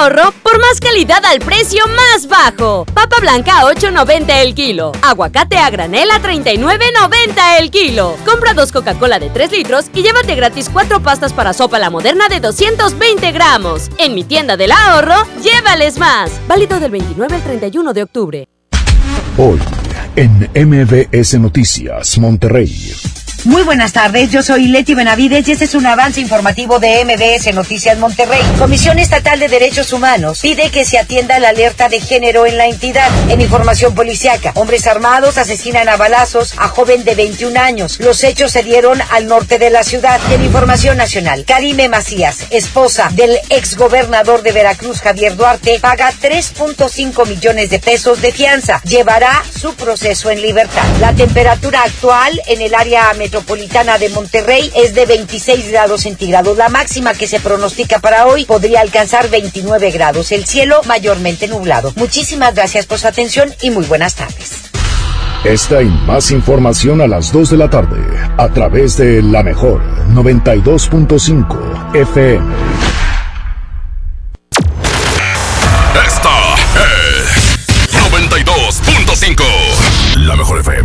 ahorro por más calidad al precio más bajo. Papa blanca a 8.90 el kilo. Aguacate a granel a 39.90 el kilo. Compra dos Coca-Cola de 3 litros y llévate gratis cuatro pastas para sopa la moderna de 220 gramos. En mi tienda del ahorro, llévales más. Válido del 29 al 31 de octubre. Hoy, en MBS Noticias, Monterrey. Muy buenas tardes, yo soy Leti Benavides y este es un avance informativo de MBS Noticias Monterrey. Comisión Estatal de Derechos Humanos pide que se atienda la alerta de género en la entidad. En información policiaca, hombres armados asesinan a balazos a joven de 21 años. Los hechos se dieron al norte de la ciudad. En información nacional, Karime Macías, esposa del exgobernador de Veracruz Javier Duarte, paga 3.5 millones de pesos de fianza. Llevará su proceso en libertad. La temperatura actual en el área metropolitana metropolitana de Monterrey es de 26 grados centígrados. La máxima que se pronostica para hoy podría alcanzar 29 grados. El cielo mayormente nublado. Muchísimas gracias por su atención y muy buenas tardes. Esta y más información a las 2 de la tarde a través de la mejor 92.5 FM.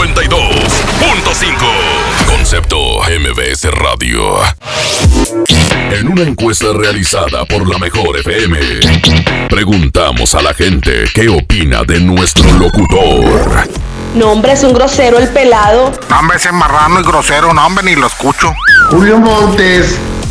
92.5. Concepto MBS Radio. En una encuesta realizada por la Mejor FM, preguntamos a la gente qué opina de nuestro locutor. No, hombre, es un grosero el pelado. No, hombre, ese marrano y grosero, no, hombre, ni lo escucho. Julio Montes.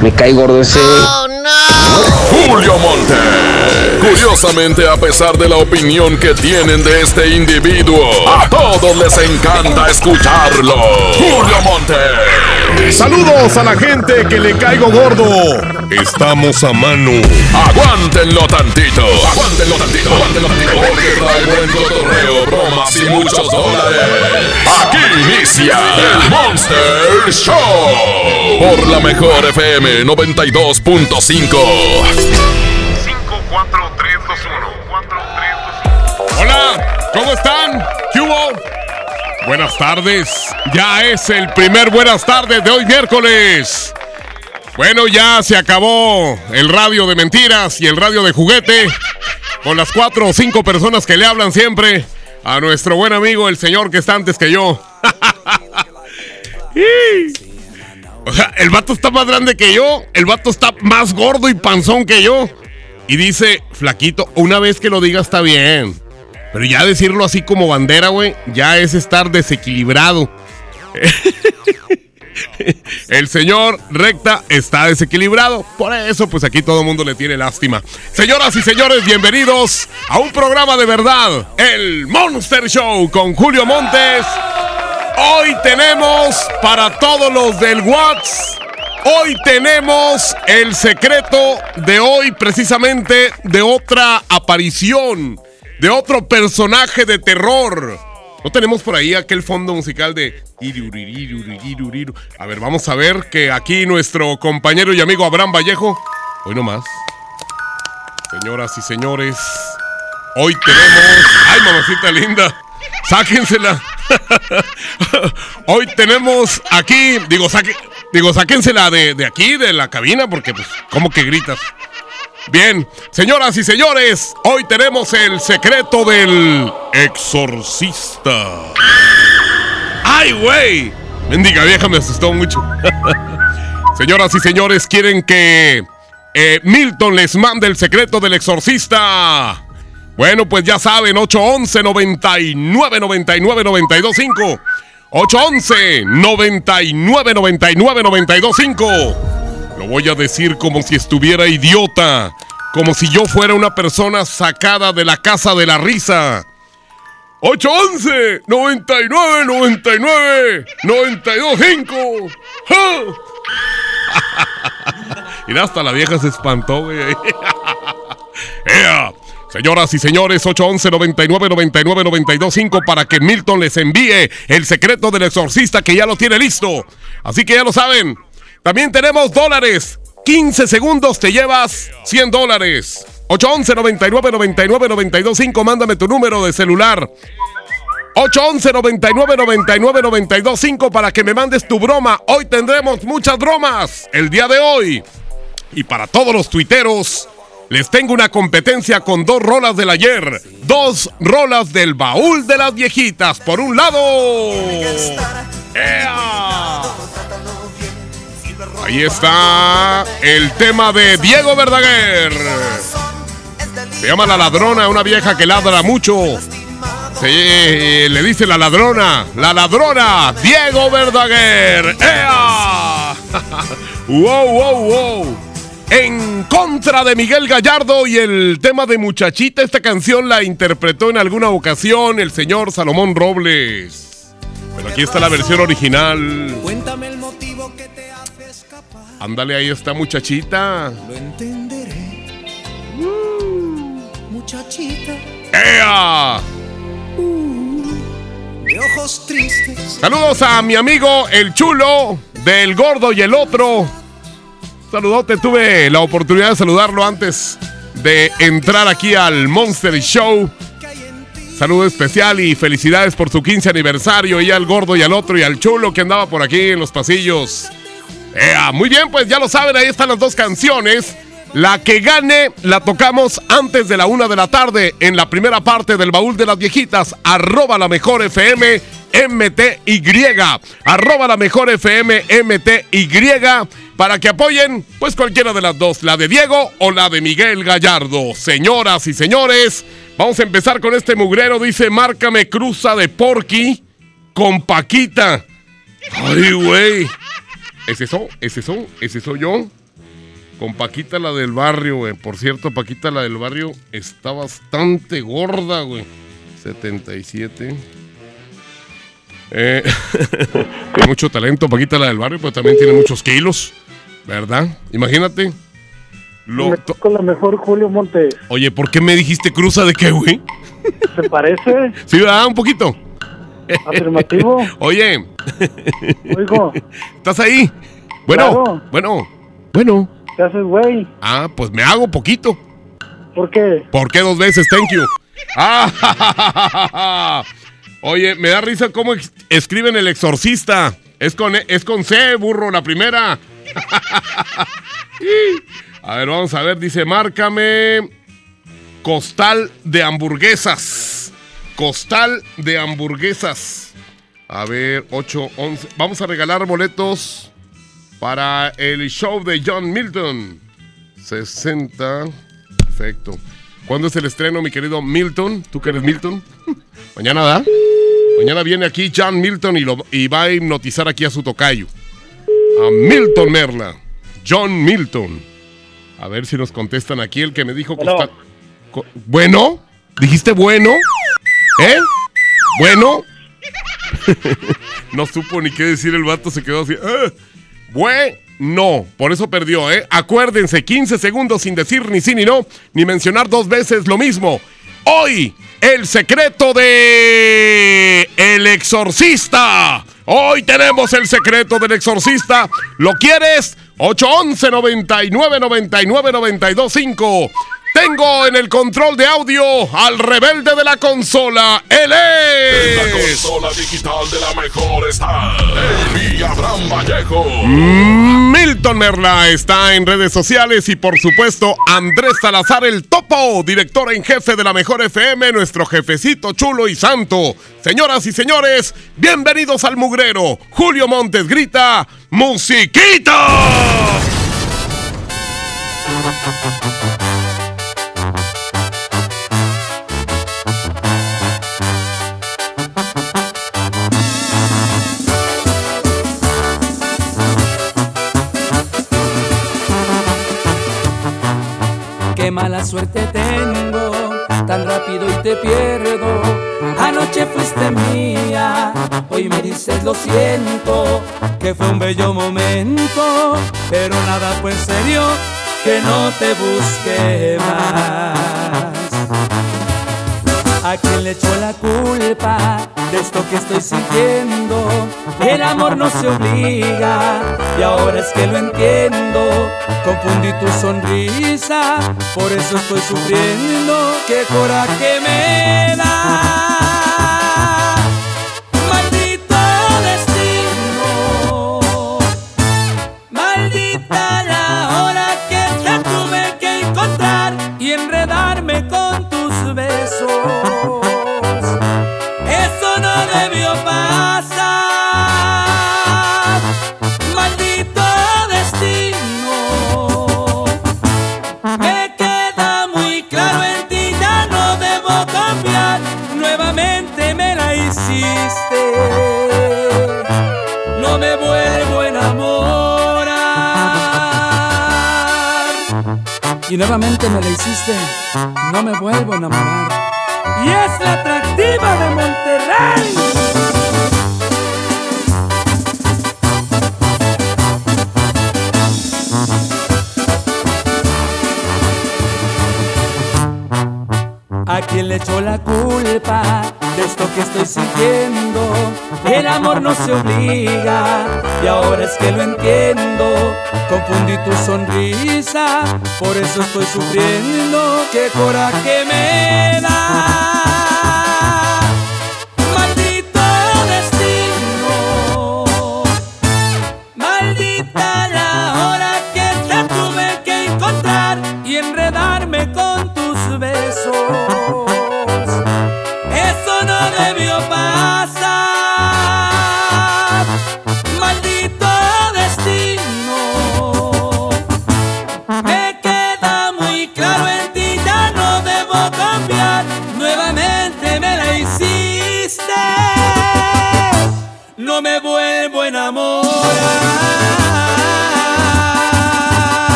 me cae gordo ese. Oh, no. Julio Montes. Curiosamente, a pesar de la opinión que tienen de este individuo, a todos les encanta escucharlo. Julio Montes. Saludos a la gente que le caigo gordo. Estamos a mano. Aguántenlo tantito. Aguántenlo tantito. Aguántenlo tantito. Porque trae buen cotorreo, bromas y muchos dólares. Aquí inicia el Monster Show. Por la mejor FM 92.5. Hola, ¿cómo están? ¿Qué? Buenas tardes. Ya es el primer buenas tardes de hoy miércoles. Bueno, ya se acabó el radio de mentiras y el radio de juguete. Con las cuatro o cinco personas que le hablan siempre a nuestro buen amigo, el señor que está antes que yo. o sea, el vato está más grande que yo. El vato está más gordo y panzón que yo. Y dice, flaquito, una vez que lo diga está bien. Pero ya decirlo así como bandera, güey, ya es estar desequilibrado. El señor recta está desequilibrado. Por eso, pues aquí todo el mundo le tiene lástima. Señoras y señores, bienvenidos a un programa de verdad. El Monster Show con Julio Montes. Hoy tenemos para todos los del WhatsApp Hoy tenemos el secreto de hoy, precisamente de otra aparición, de otro personaje de terror. ¿No tenemos por ahí aquel fondo musical de... A ver, vamos a ver que aquí nuestro compañero y amigo Abraham Vallejo... Hoy no más. Señoras y señores, hoy tenemos... ¡Ay, mamacita linda! Sáquensela. hoy tenemos aquí... Digo, saquen... Digo, sáquensela de, de aquí, de la cabina, porque pues, ¿cómo que gritas? Bien, señoras y señores, hoy tenemos el secreto del exorcista. ¡Ay, güey! Mendiga vieja me asustó mucho. señoras y señores, quieren que eh, Milton les mande el secreto del exorcista. Bueno, pues ya saben, 811 99 99 925 811 99 99 925 Lo voy a decir como si estuviera idiota, como si yo fuera una persona sacada de la casa de la risa. 811 99 99 92 5. y hasta la vieja se espantó, güey. ¡Ea! Señoras y señores, 811 99 99 92 5 para que Milton les envíe el secreto del exorcista que ya lo tiene listo. Así que ya lo saben. También tenemos dólares. 15 segundos te llevas 100 dólares. 811 99 99 92 5 mándame tu número de celular. 811 99 99 92 5 para que me mandes tu broma. Hoy tendremos muchas bromas el día de hoy. Y para todos los tuiteros, les tengo una competencia con dos rolas del ayer. Dos rolas del baúl de las viejitas. Por un lado. ¡Ea! Ahí está el tema de Diego Verdaguer. Se llama La Ladrona, una vieja que ladra mucho. Se, le dice la ladrona, la ladrona, Diego Verdaguer. ¡Ea! ¡Wow, wow, wow! En contra de Miguel Gallardo y el tema de Muchachita. Esta canción la interpretó en alguna ocasión el señor Salomón Robles. Pero aquí está la versión original. Cuéntame el motivo que te hace escapar. Ándale, ahí está Muchachita. Lo entenderé. Uh, muchachita. ¡Ea! Uh, de ojos tristes. Saludos a mi amigo el chulo del gordo y el otro. Saludote, tuve la oportunidad de saludarlo antes de entrar aquí al Monster Show. Saludo especial y felicidades por su 15 aniversario y al gordo y al otro y al chulo que andaba por aquí en los pasillos. muy bien, pues ya lo saben, ahí están las dos canciones. La que gane la tocamos antes de la una de la tarde en la primera parte del baúl de las viejitas. Arroba la mejor FM MTY. Arroba la mejor FM MTY para que apoyen pues cualquiera de las dos, la de Diego o la de Miguel Gallardo. Señoras y señores, vamos a empezar con este mugrero. Dice, márcame cruza de Porky con Paquita. Ay, güey. ¿Es eso? ¿Es eso? ¿Es eso yo? Con Paquita la del barrio, güey. Por cierto, Paquita la del barrio está bastante gorda, güey. 77. Eh, tiene mucho talento, Paquita la del barrio, pero también tiene muchos kilos. ¿Verdad? Imagínate. Lo con la mejor Julio Montes. Oye, ¿por qué me dijiste cruza de qué, güey? ¿Se parece? Sí, ¿verdad? Un poquito. Afirmativo. Oye. Oigo. ¿Estás ahí? Bueno, bueno, bueno. ¿Qué haces, güey? Ah, pues me hago poquito. ¿Por qué? ¿Por qué dos veces? Thank you. Ah, Oye, me da risa cómo escriben el exorcista. Es con, es con C, burro, la primera. a ver, vamos a ver. Dice, márcame costal de hamburguesas. Costal de hamburguesas. A ver, 8, 11. Vamos a regalar boletos para el show de John Milton. 60. Perfecto. ¿Cuándo es el estreno, mi querido Milton? ¿Tú que eres Milton? Mañana, ¿da? Mañana viene aquí John Milton y, lo, y va a hipnotizar aquí a su tocayo. A Milton Merla. John Milton. A ver si nos contestan aquí el que me dijo bueno. ¿Bueno? ¿Dijiste bueno? ¿Eh? ¿Bueno? no supo ni qué decir el vato, se quedó así. ¡Eh! Bueno, por eso perdió, ¿eh? Acuérdense, 15 segundos sin decir ni sí ni no, ni mencionar dos veces lo mismo. Hoy, el secreto de El Exorcista. Hoy tenemos el secreto del Exorcista. ¿Lo quieres? 811 99 99 92 5. Tengo en el control de audio al rebelde de la consola. Él es. la consola digital de la mejor está. El Abraham Vallejo. Milton Merla está en redes sociales y por supuesto Andrés Salazar el Topo, director en jefe de la mejor FM, nuestro jefecito chulo y santo. Señoras y señores, bienvenidos al mugrero. Julio Montes grita, ¡Musiquita! Suerte tengo, tan rápido y te pierdo Anoche fuiste mía, hoy me dices lo siento, que fue un bello momento, pero nada fue en serio, que no te busque más. ¿A quién le echó la culpa de esto que estoy sintiendo? El amor no se obliga y ahora es que lo entiendo. Confundí tu sonrisa, por eso estoy sufriendo. ¡Qué coraje me da! Nuevamente me la hiciste. No me vuelvo a enamorar. Y es la atractiva de Monterrey. ¿A quién le echó la culpa de esto que estoy sintiendo? El amor no se obliga y ahora es que lo entiendo. Confundí tu sonrisa, por eso estoy sufriendo. ¡Qué coraje me da!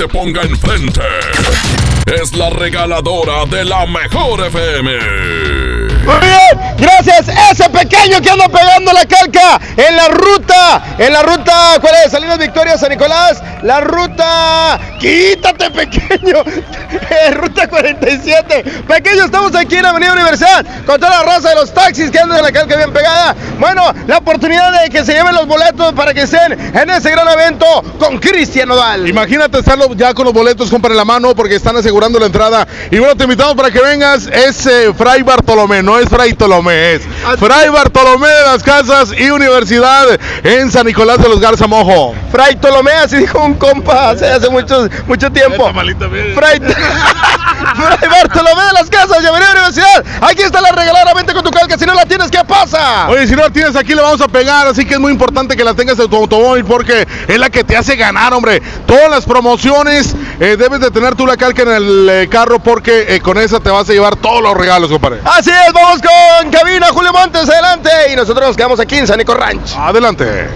Se ponga enfrente. Es la regaladora de la mejor FM. Muy bien, gracias. Ese pequeño que anda pegando la calca en la ruta. En la ruta, ¿cuál es? Salinas Victoria, San Nicolás. La ruta. Quítate, pequeño. Eh, ruta 47. Pequeño, estamos aquí en Avenida Universidad con toda la raza de los taxis que andan en la calca bien pegada. Bueno, la oportunidad de que se lleven los boletos para que estén en ese gran evento con Cristian Nodal. Imagínate estarlo ya con los boletos, compra la mano porque están asegurando la entrada. Y bueno, te invitamos para que vengas. Es eh, Fray Bartolomé, no es Fray Tolomé, es Fray Bartolomé de las Casas y Universidad en San Nicolás de los Garza Mojo. Fray Tolomé, así dijo un compa hace, hace mucho, mucho tiempo. Fray, Fray Bartolomé de las Casas y Avenida Universidad. Aquí está la regalada, vente con tu calca. Si no la tienes, ¿qué pasa? Oye, si no la tienes aquí, la vamos a pegar. Así que es muy importante que la tengas en tu automóvil porque es la que te hace ganar, hombre. Todas las promociones eh, debes de tener tú la calca en el eh, carro porque eh, con esa te vas a llevar todos los regalos, compadre. Así es, vamos con cabina, Julio Montes, adelante. Y nosotros nos quedamos aquí en San Nico Ranch. Adelante.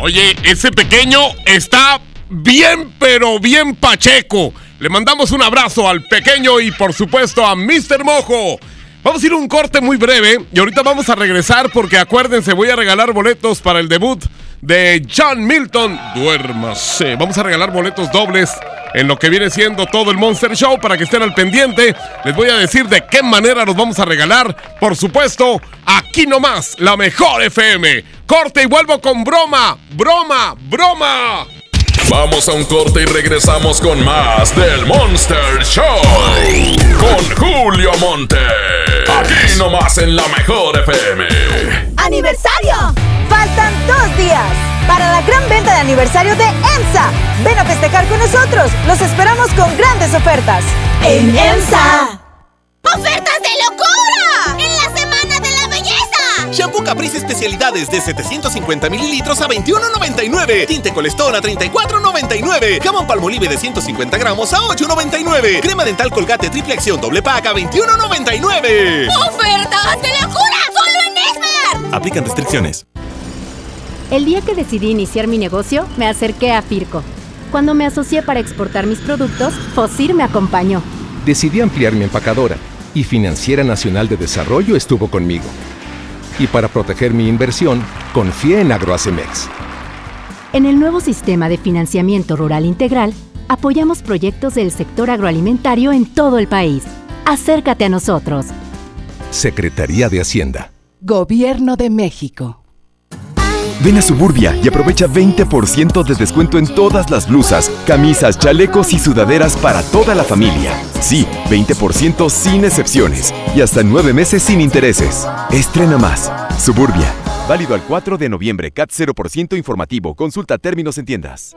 Oye, ese pequeño está bien, pero bien pacheco. Le mandamos un abrazo al pequeño y por supuesto a Mr. Mojo. Vamos a ir a un corte muy breve y ahorita vamos a regresar porque acuérdense, voy a regalar boletos para el debut de John Milton. Duérmase. Vamos a regalar boletos dobles en lo que viene siendo todo el Monster Show para que estén al pendiente. Les voy a decir de qué manera los vamos a regalar. Por supuesto, aquí nomás, la mejor FM. Corte y vuelvo con broma, broma, broma. Vamos a un corte y regresamos con más del Monster Show. Con Julio Monte. Aquí nomás en la mejor FM. ¡Aniversario! Faltan dos días para la gran venta de aniversario de EMSA. Ven a festejar con nosotros. Los esperamos con grandes ofertas. En EMSA. ¡Ofertas de locura! Shampoo Caprice especialidades de 750 mililitros a 21.99. Tinte Colestón a 34.99. Jamón Palmolive de 150 gramos a 8.99. Crema dental Colgate triple acción doble pack a 21.99. ¡Ofertas de locura! ¡Solo en Esmar! Aplican restricciones. El día que decidí iniciar mi negocio, me acerqué a Firco. Cuando me asocié para exportar mis productos, Fosir me acompañó. Decidí ampliar mi empacadora y Financiera Nacional de Desarrollo estuvo conmigo. Y para proteger mi inversión, confié en Agroacemex. En el nuevo sistema de financiamiento rural integral, apoyamos proyectos del sector agroalimentario en todo el país. Acércate a nosotros. Secretaría de Hacienda. Gobierno de México. Ven a Suburbia y aprovecha 20% de descuento en todas las blusas, camisas, chalecos y sudaderas para toda la familia. Sí, 20% sin excepciones y hasta nueve meses sin intereses. Estrena más. Suburbia. Válido al 4 de noviembre. CAT 0% informativo. Consulta términos en tiendas.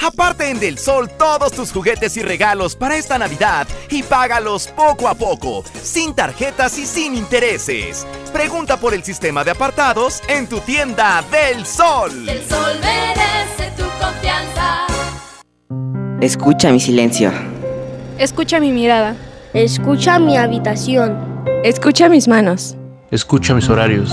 Aparte en Del Sol todos tus juguetes y regalos para esta Navidad y págalos poco a poco, sin tarjetas y sin intereses. Pregunta por el sistema de apartados en tu tienda Del Sol. Del Sol merece tu confianza. Escucha mi silencio. Escucha mi mirada. Escucha mi habitación. Escucha mis manos. Escucha mis horarios.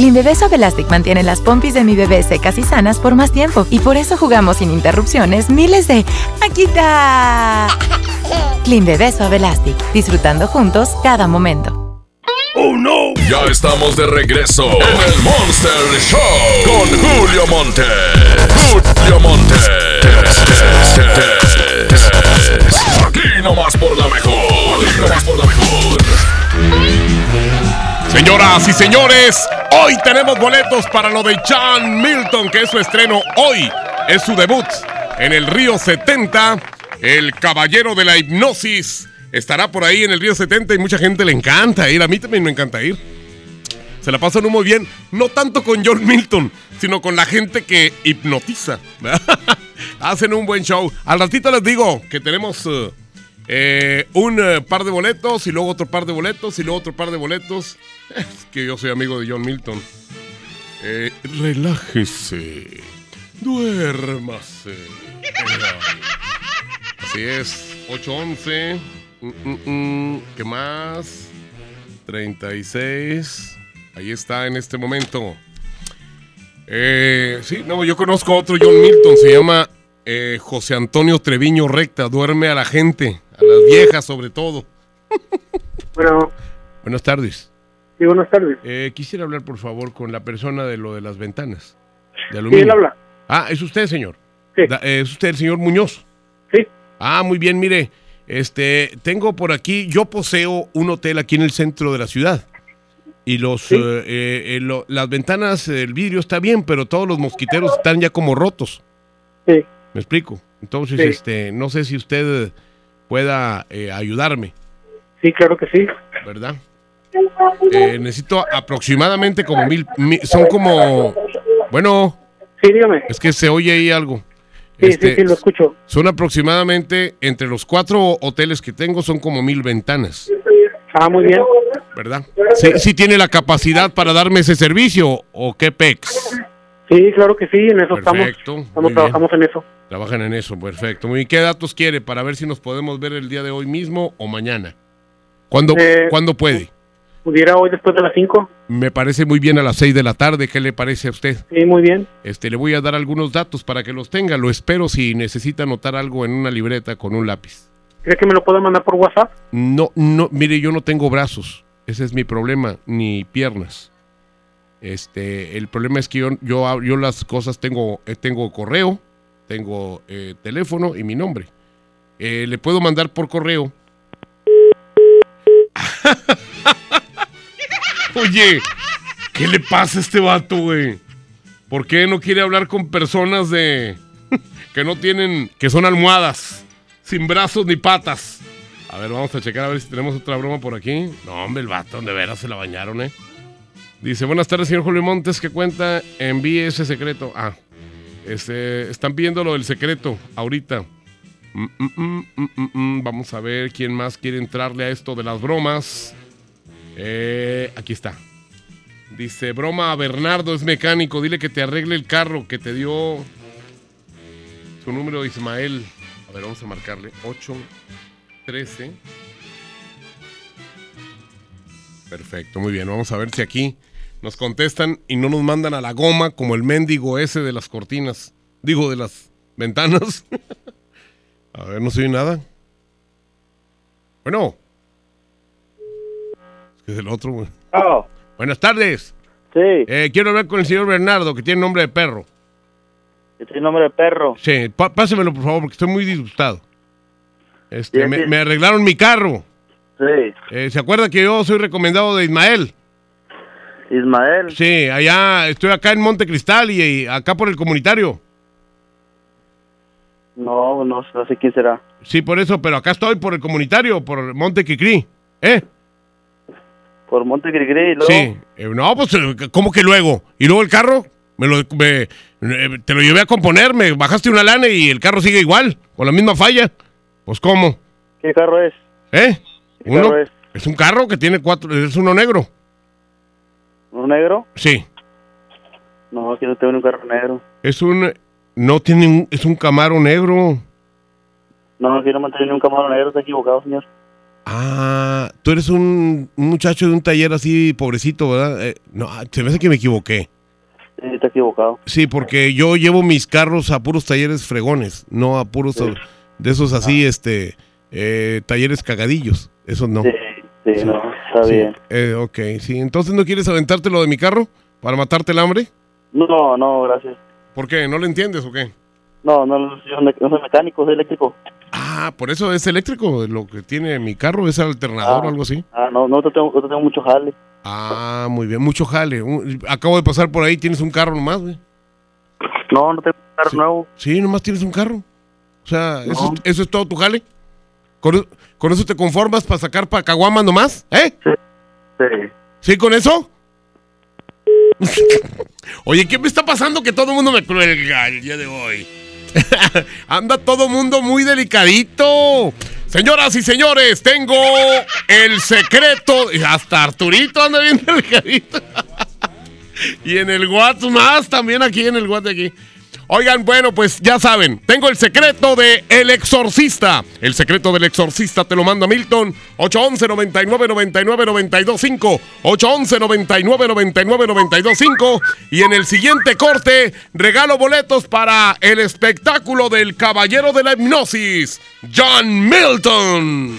Clean Bebé Suave Elastic mantiene las pompis de mi bebé secas y sanas por más tiempo y por eso jugamos sin interrupciones miles de ¡Aquita! Clean Bebé Suave Elastic, disfrutando juntos cada momento. ¡Oh no! Ya estamos de regreso en el Monster Show con Julio Monte. Julio Monte. Aquí nomás por la mejor. Aquí nomás por la mejor. Señoras y señores, hoy tenemos boletos para lo de John Milton, que es su estreno hoy. Es su debut en el Río 70. El caballero de la hipnosis estará por ahí en el Río 70 y mucha gente le encanta ir. A mí también me encanta ir. Se la pasan muy bien, no tanto con John Milton, sino con la gente que hipnotiza. Hacen un buen show. Al ratito les digo que tenemos uh, eh, un uh, par de boletos y luego otro par de boletos y luego otro par de boletos. Es que yo soy amigo de John Milton. Eh, relájese. Duérmase. Así es. 811. Mm, mm, mm. ¿Qué más? 36. Ahí está en este momento. Eh, sí, no, yo conozco a otro John Milton. Se llama eh, José Antonio Treviño Recta. Duerme a la gente, a las viejas sobre todo. Bueno, Buenas tardes. sí, buenas tardes. Eh, quisiera hablar, por favor, con la persona de lo de las ventanas. De Sí, aluminio. él habla. Ah, es usted, señor. Sí. Da- eh, es usted el señor Muñoz. Sí. Ah, muy bien, mire. Este, tengo por aquí, yo poseo un hotel aquí en el centro de la ciudad. Y los, eh, eh, eh, lo- las ventanas, el vidrio está bien, pero todos los mosquiteros están ya como rotos. Sí. ¿Me explico? Entonces, Sí. este, no sé si usted pueda eh, ayudarme, Sí, claro que sí. ¿verdad? Eh, necesito aproximadamente como mil, mil- son como, bueno. Sí, dígame. Es que se oye ahí algo. Sí, sí, sí, lo escucho. Son aproximadamente, entre los cuatro hoteles que tengo, son como mil ventanas, Ah, muy bien. ¿verdad? Sí, sí tiene la capacidad para darme ese servicio, ¿o qué pex? Sí, claro que sí, en eso estamos. Perfecto, Estamos, bien. trabajamos en eso. Trabajan en eso, perfecto. Muy bien. ¿Qué datos quiere para ver si nos podemos ver el día de hoy mismo o mañana? ¿Cuándo, Eh, ¿cuándo puede? ¿Pudiera hoy después de las 5? Me parece muy bien a las 6 de la tarde. ¿Qué le parece a usted? Sí, muy bien. Este, le voy a dar algunos datos para que los tenga. Lo espero si necesita anotar algo en una libreta con un lápiz. ¿Cree que me lo puede mandar por WhatsApp? No, no, mire, yo no tengo brazos. Ese es mi problema, ni piernas. Este, el problema es que yo, yo, yo las cosas tengo, eh, tengo correo, tengo eh, teléfono y mi nombre. Eh, le puedo mandar por correo. Oye, ¿qué le pasa a este vato, güey? ¿Por qué no quiere hablar con personas de que no tienen, que son almohadas, sin brazos ni patas? A ver, vamos a checar a ver si tenemos otra broma por aquí. No, hombre, el vato, de veras se la bañaron, ¿eh? Dice, buenas tardes, señor Julio Montes, ¿qué cuenta? Envíe ese secreto. Ah, este, están pidiendo lo del secreto ahorita. Mm, mm, mm. Vamos a ver quién más quiere entrarle a esto de las bromas. Eh, aquí está. Dice, broma a Bernardo, es mecánico, dile que te arregle el carro que te dio su número Ismael. A ver, vamos a marcarle. 8, 13. Perfecto, muy bien. Vamos a ver si aquí nos contestan y no nos mandan a la goma como el mendigo ese de las cortinas. Digo, de las ventanas. a ver, no soy nada. Bueno. Es que es el otro, güey. Buenas tardes. Sí. Eh, quiero hablar con el señor Bernardo, que tiene nombre de perro. ¿Tiene nombre de perro? Sí, pásemelo, por favor, porque estoy muy disgustado. Este, me arreglaron mi carro. Sí. Eh, ¿Se acuerda que yo soy recomendado de Ismael? Ismael. Sí, allá, estoy acá en Monte Cristal y, y acá por el comunitario. No, no, no sé quién será. Sí, por eso, pero acá estoy por el comunitario, por Monte Cricri. ¿Eh? Por Monte Grigri, luego. Sí. Eh, no, pues, eh, ¿cómo que luego? ¿Y luego el carro? Me lo, me- eh, te lo llevé a componer, me bajaste una lana y el carro sigue igual, con la misma falla. Pues, ¿cómo? ¿Qué carro es? ¿Eh? ¿Qué Uno, carro es? un carro que tiene cuatro, es uno negro. ¿Un negro? Sí. No, aquí no tengo un carro negro. Es un, no tiene un, es un Camaro negro. No, aquí no me tiene un camaro negro, está equivocado, señor. Ah, tú eres un, un muchacho de un taller así pobrecito, ¿verdad? Eh, no, se me hace que me equivoqué. Sí, está equivocado. Sí, porque yo llevo mis carros a puros talleres fregones, no a puros de esos así, este, eh, talleres cagadillos. Esos no. Sí, sí, no, está Sí, bien. eh, ok, sí. Entonces, ¿no quieres aventarte lo de mi carro para matarte el hambre? No, no, gracias. ¿Por qué? ¿No lo entiendes o qué? No, no, no, yo no soy mecánico, soy eléctrico. Ah, por eso es eléctrico. Lo que tiene mi carro es alternador o algo así. Ah, no, no te tengo, te tengo mucho jale. Ah, muy bien. Mucho jale. Un- Acabo de pasar por ahí. Tienes un carro nomás, güey. No, no tengo un carro nuevo. Sí, nomás tienes un carro. O sea, eso, es- eso es todo tu jale. ¿Con, con eso te conformas para sacar para caguamas nomás? ¿Eh? Sí. ¿Sí con eso? Oye, ¿qué me está pasando que todo el mundo me cuelga el día de hoy? Anda todo el mundo muy delicadito. Señoras y señores, tengo el secreto. Hasta Arturito anda bien delicadito. y en el WhatsApp más, también aquí en el WhatsApp de aquí. Oigan, bueno, pues ya saben, tengo el secreto de El Exorcista. El secreto del Exorcista te lo manda Milton. 811 99 99 925 811 99 99 925 Y en el siguiente corte, regalo boletos para el espectáculo del Caballero de la Hipnosis, John Milton.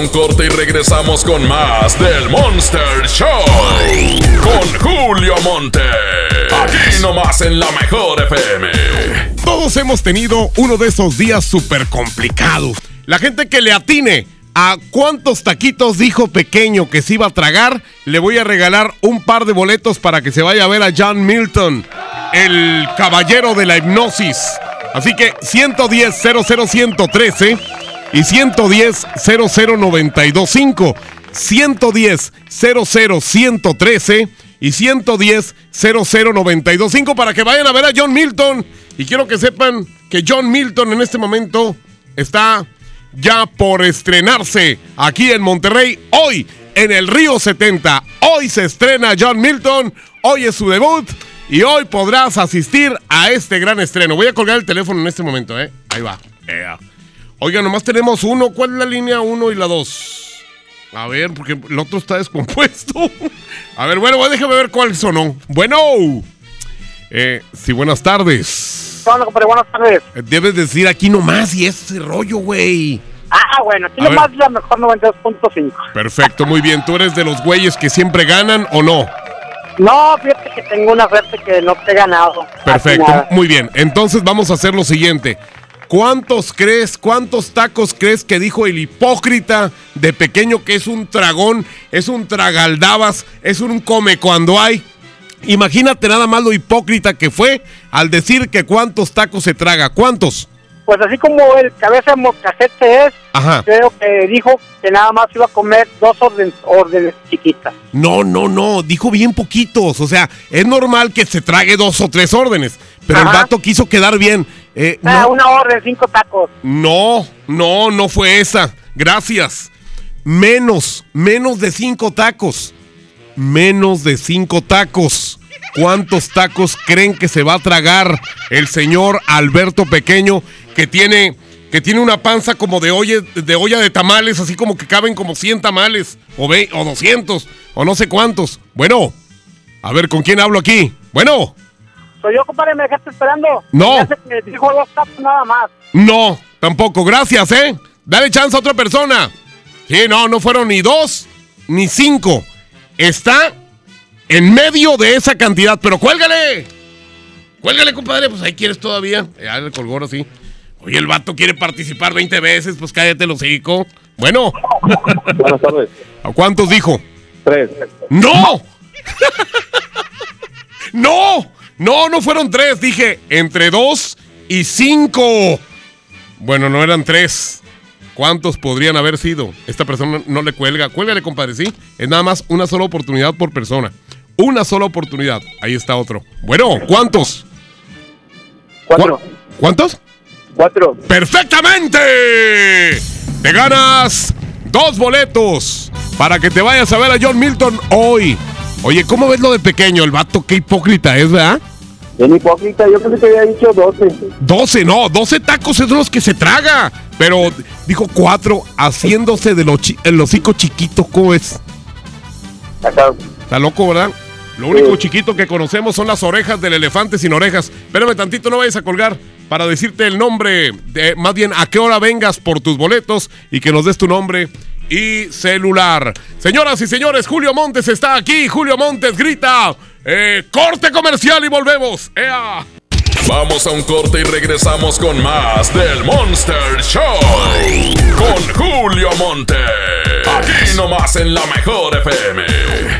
Un corte y regresamos con más del Monster Show. Con Julio Monte. Aquí nomás en la mejor FM. Todos hemos tenido uno de esos días súper complicados. La gente que le atine a cuántos taquitos dijo pequeño que se iba a tragar, le voy a regalar un par de boletos para que se vaya a ver a John Milton, el caballero de la hipnosis. Así que 110 00113 y 110 00925. 110 00113 y 110 00925 para que vayan a ver a John Milton. Y quiero que sepan que John Milton en este momento está ya por estrenarse aquí en Monterrey hoy en el Río 70. Hoy se estrena John Milton, hoy es su debut y hoy podrás asistir a este gran estreno. Voy a colgar el teléfono en este momento, ¿eh? Ahí va. Oiga, nomás tenemos uno. ¿Cuál es la línea 1 y la 2? A ver, porque el otro está descompuesto. A ver, bueno, déjame ver cuál sonó. Bueno. Eh, sí, buenas tardes. Hola, compadre, buenas tardes. Eh, Debes decir aquí nomás y ese rollo, güey. Ah, bueno, aquí nomás ver. la mejor 92.5. Perfecto, muy bien. ¿Tú eres de los güeyes que siempre ganan o no? No, fíjate que tengo una suerte que no te he ganado. Perfecto, muy bien. Entonces vamos a hacer lo siguiente. ¿Cuántos crees, cuántos tacos crees que dijo el hipócrita de pequeño que es un tragón, es un tragaldabas, es un come cuando hay? Imagínate nada más lo hipócrita que fue al decir que cuántos tacos se traga. ¿Cuántos? Pues así como el cabeza de moscacete es, Ajá. creo que dijo que nada más iba a comer dos orden- órdenes chiquitas. No, no, no, dijo bien poquitos. O sea, es normal que se trague dos o tres órdenes, pero el vato quiso quedar bien. Eh, Ah, no, una orden, cinco tacos. No, no, no fue esa. Gracias. Menos, menos de cinco tacos. Menos de cinco tacos. ¿Cuántos tacos creen que se va a tragar el señor Alberto Pequeño que tiene que tiene una panza como de olla de, olla de tamales, así como que caben como 100 tamales o, ve, o 200 o no sé cuántos? Bueno, a ver, ¿con quién hablo aquí? Bueno. Soy yo, compadre, me dejaste esperando. No. Dijo dos tapos nada más. No, tampoco. Gracias, ¿eh? Dale chance a otra persona. Sí, no, no fueron ni dos ni cinco. Está en medio de esa cantidad, pero cuélgale. Cuélgale, compadre, pues ahí quieres todavía. Ya le colgó ahora sí. Oye, el vato quiere participar 20 veces, pues cállate el hocico. Bueno. Buenas tardes. ¿A cuántos dijo? Tres. ¡No! ¡No! No, no fueron tres. Dije entre dos y cinco. Bueno, no eran tres. ¿Cuántos podrían haber sido? Esta persona no le cuelga. Cuélgale, compadre, ¿sí? Es nada más una sola oportunidad por persona. Una sola oportunidad. Ahí está otro. Bueno, ¿cuántos? Cuatro. ¿Cuántos? Cuatro. ¡Perfectamente! Te ganas dos boletos para que te vayas a ver a John Milton hoy. Oye, ¿cómo ves lo de pequeño? El vato, qué hipócrita es, ¿verdad? En hipócrita, yo creo que había dicho 12. 12, no, 12 tacos es de los que se traga. Pero dijo cuatro, haciéndose de los chi- el hocico chiquito, ¿cómo es? Está loco, ¿verdad? Lo único chiquito que conocemos son las orejas del elefante sin orejas. Espérame tantito, no vayas a colgar para decirte el nombre, de, más bien a qué hora vengas por tus boletos y que nos des tu nombre y celular. Señoras y señores, Julio Montes está aquí. Julio Montes grita, eh, corte comercial y volvemos. ¡Ea! Vamos a un corte y regresamos con más del Monster Show. Con Julio Monte. Aquí nomás en la mejor FM.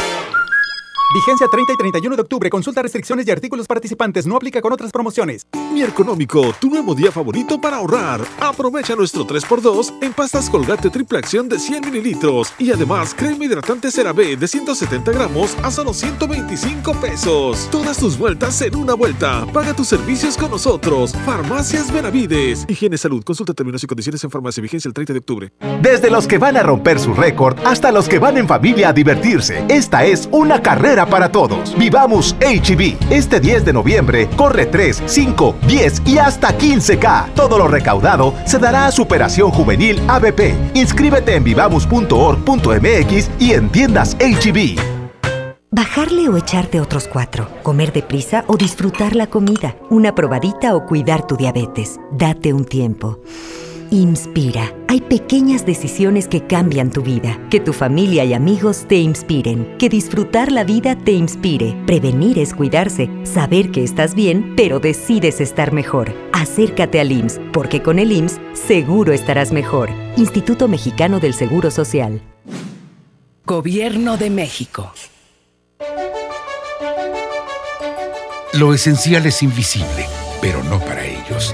Vigencia 30 y 31 de octubre. Consulta restricciones y artículos participantes. No aplica con otras promociones. Mi Económico, tu nuevo día favorito para ahorrar. Aprovecha nuestro 3x2 en pastas Colgate triple acción de 100 mililitros. Y además, crema hidratante CeraVe de 170 gramos a solo 125 pesos. Todas tus vueltas en una vuelta. Paga tus servicios con nosotros. Farmacias Benavides. Higiene Salud. Consulta términos y condiciones en farmacia. Vigencia el 30 de octubre. Desde los que van a romper su récord hasta los que van en familia a divertirse, esta es una carrera para todos. Vivamos HB. Este 10 de noviembre corre 3, 5, 10 y hasta 15K. Todo lo recaudado se dará a Superación Juvenil ABP. Inscríbete en vivamos.org.mx y en tiendas HB. Bajarle o echarte otros cuatro. Comer deprisa o disfrutar la comida. Una probadita o cuidar tu diabetes. Date un tiempo. Inspira. Hay pequeñas decisiones que cambian tu vida. Que tu familia y amigos te inspiren. Que disfrutar la vida te inspire. Prevenir es cuidarse. Saber que estás bien, pero decides estar mejor. Acércate al IMSS, porque con el IMSS seguro estarás mejor. Instituto Mexicano del Seguro Social. Gobierno de México. Lo esencial es invisible, pero no para ellos.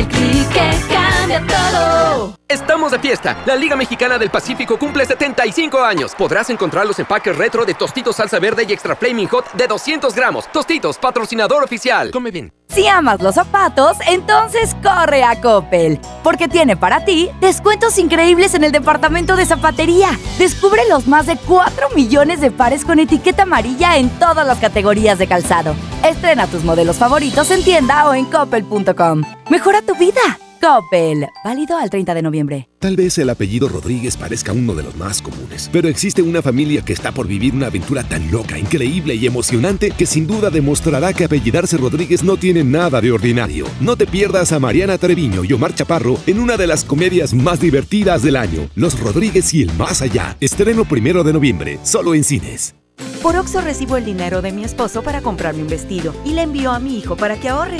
El clic que cambia todo Estamos de fiesta. La Liga Mexicana del Pacífico cumple 75 años. Podrás encontrar los empaques retro de Tostitos Salsa Verde y Extra Flaming Hot de 200 gramos. Tostitos, patrocinador oficial. Come bien. Si amas los zapatos, entonces corre a Coppel, porque tiene para ti descuentos increíbles en el departamento de zapatería. Descubre los más de 4 millones de pares con etiqueta amarilla en todas las categorías de calzado. Estrena tus modelos favoritos en tienda o en coppel.com. Mejora tu vida. Coppel, válido al 30 de noviembre. Tal vez el apellido Rodríguez parezca uno de los más comunes, pero existe una familia que está por vivir una aventura tan loca, increíble y emocionante que sin duda demostrará que apellidarse Rodríguez no tiene nada de ordinario. No te pierdas a Mariana Treviño y Omar Chaparro en una de las comedias más divertidas del año, Los Rodríguez y el Más Allá. Estreno primero de noviembre, solo en cines. Por Oxo recibo el dinero de mi esposo para comprarme un vestido y le envío a mi hijo para que ahorre.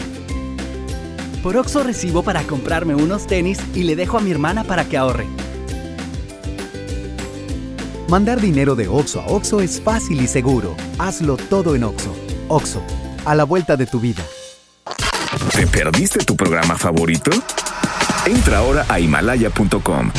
Por Oxo recibo para comprarme unos tenis y le dejo a mi hermana para que ahorre. Mandar dinero de Oxo a Oxo es fácil y seguro. Hazlo todo en Oxo. Oxo, a la vuelta de tu vida. ¿Te perdiste tu programa favorito? Entra ahora a himalaya.com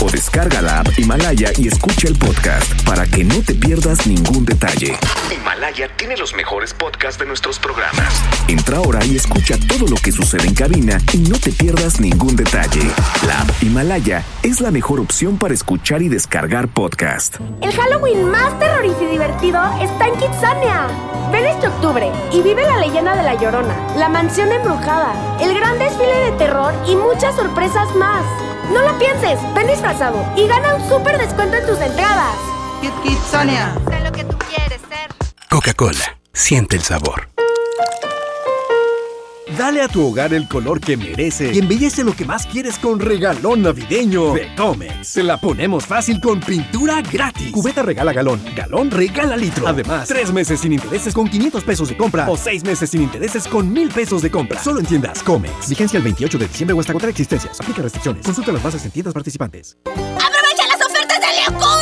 o descarga la app Himalaya y escucha el podcast para que no te pierdas ningún detalle. Himalaya tiene los mejores podcasts de nuestros programas. Entra ahora y escucha todo lo que sucede en cabina y no te pierdas ningún detalle. La app Himalaya es la mejor opción para escuchar y descargar podcast. El Halloween más terrorífico y divertido está en Kitsania. Ven este octubre y vive la leyenda de la Llorona, la mansión embrujada, el gran desfile de terror y muchas sorpresas más. No lo pienses, ven disfrazado y gana un súper descuento en tus entradas. Kit Kit Sonia. Sé lo que tú quieres ser. Coca-Cola. Siente el sabor. Dale a tu hogar el color que merece y embellece lo que más quieres con regalón navideño de Comex. Se la ponemos fácil con pintura gratis. Cubeta regala galón, galón regala litro. Además, tres meses sin intereses con 500 pesos de compra o seis meses sin intereses con 1000 pesos de compra. Solo en tiendas Comex. Vigencia el 28 de diciembre o hasta contra existencias. Aplica restricciones. Consulta las bases en tiendas participantes. ¡Aprovecha las ofertas de locura!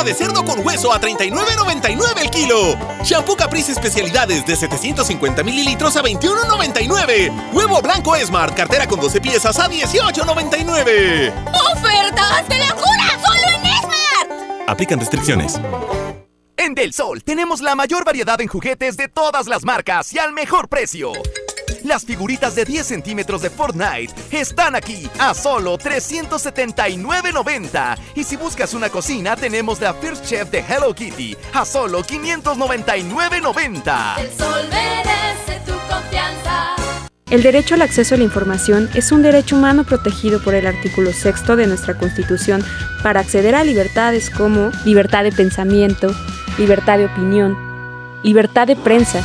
Pierna de cerdo con hueso a 39.99 el kilo. Shampoo Caprice especialidades de 750 mililitros a 21.99. Huevo blanco Smart, cartera con 12 piezas a 18.99. ¡Ofertas de locura! ¡Solo en Esmar! Aplican restricciones. En Del Sol tenemos la mayor variedad en juguetes de todas las marcas y al mejor precio. Las figuritas de 10 centímetros de Fortnite están aquí a solo 379.90. Y si buscas una cocina, tenemos la First Chef de Hello Kitty a solo 599.90. El sol merece tu confianza. El derecho al acceso a la información es un derecho humano protegido por el artículo sexto de nuestra Constitución para acceder a libertades como libertad de pensamiento, libertad de opinión, libertad de prensa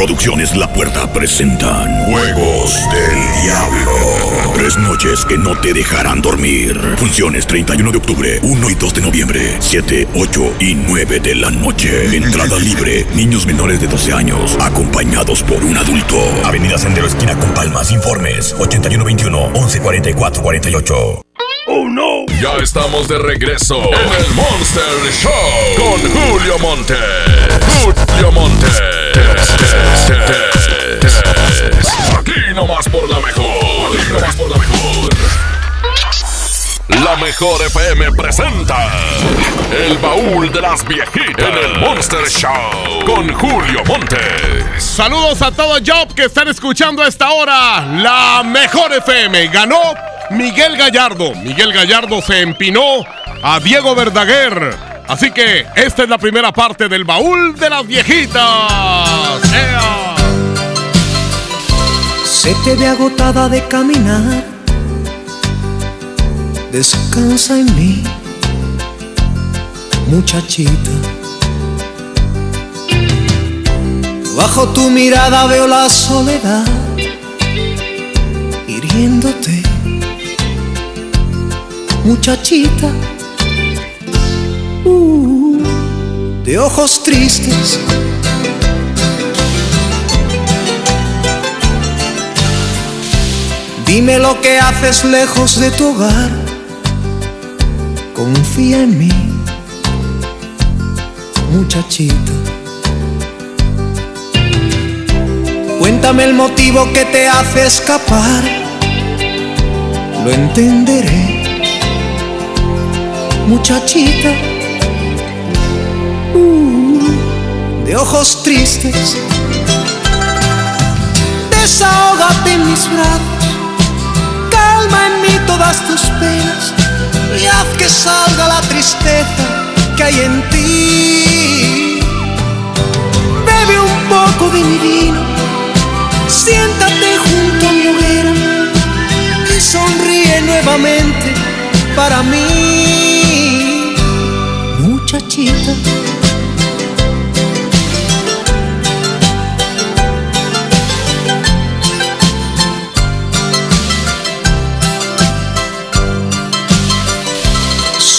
Producciones La Puerta presentan Juegos del Diablo. Tres noches que no te dejarán dormir. Funciones 31 de octubre, 1 y 2 de noviembre, 7, 8 y 9 de la noche. Entrada libre. Niños menores de 12 años, acompañados por un adulto. Avenida Sendero Esquina con Palmas. Informes 8121 1144 48. ¡Oh no! Ya estamos de regreso en el Monster Show con Julio Monte. Julio Monte. Aquí nomás por la mejor. Aquí por la mejor. La mejor FM presenta El baúl de las viejitas en el Monster Show con Julio Montes. Saludos a todo Job que están escuchando a esta hora. La mejor FM ganó Miguel Gallardo. Miguel Gallardo se empinó a Diego Verdaguer. Así que esta es la primera parte del baúl de las viejitas. ¡Ea! Se te ve agotada de caminar. Descansa en mí, muchachita. Bajo tu mirada veo la soledad hiriéndote, muchachita. De ojos tristes. Dime lo que haces lejos de tu hogar. Confía en mí, muchachita. Cuéntame el motivo que te hace escapar. Lo entenderé, muchachita. De ojos tristes. Desahógate en mis brazos. Calma en mí todas tus penas y haz que salga la tristeza que hay en ti. Bebe un poco de mi vino, siéntate junto a mi hoguera y sonríe nuevamente para mí, muchachita.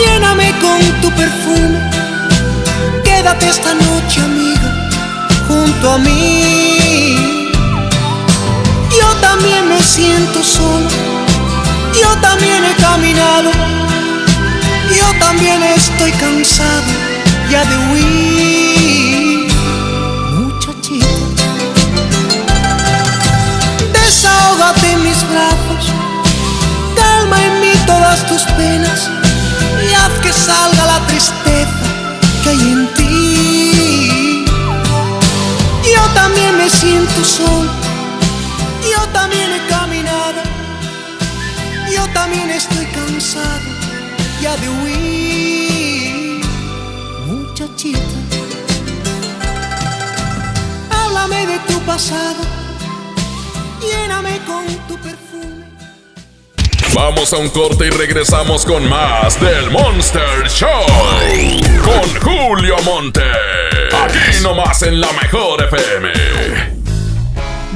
lléname con tu perfume. Quédate esta noche, amiga, junto a mí. Yo también me siento solo, yo también he caminado, yo también estoy cansado ya de huir. Muchachita, desahógate en mis brazos, calma en mí todas tus penas haz que salga la tristeza que hay en ti. Yo también me siento solo, yo también he caminado, yo también estoy cansado ya de huir. Muchachita, háblame de tu pasado, lléname con tu perfume. Vamos a un corte y regresamos con más del Monster Show. Con Julio Monte. Aquí nomás en la mejor FM.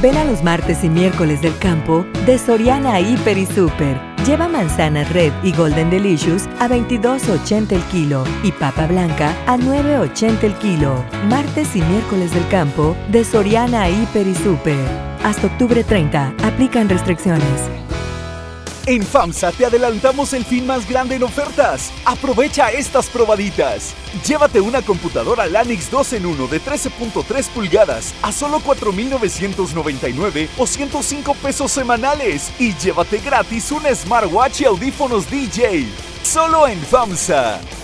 Ven a los martes y miércoles del campo de Soriana Hiper y Super. Lleva manzanas Red y Golden Delicious a 22.80 el kilo y papa blanca a 9.80 el kilo. Martes y miércoles del campo de Soriana Hiper y Super. Hasta octubre 30. Aplican restricciones. En FAMSA te adelantamos el fin más grande en ofertas. Aprovecha estas probaditas. Llévate una computadora Lanix 2 en 1 de 13.3 pulgadas a solo 4.999 o 105 pesos semanales. Y llévate gratis un smartwatch y audífonos DJ. Solo en FAMSA.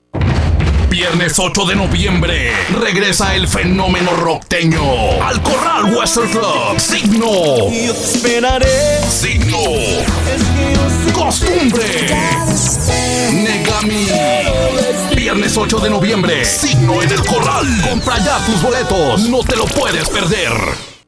Viernes 8 de noviembre regresa el fenómeno rockteño al Corral Western Club. Signo. Yo te esperaré. Signo. Costumbre. Negami. Viernes 8 de noviembre. Signo en el Corral. Compra ya tus boletos. No te lo puedes perder.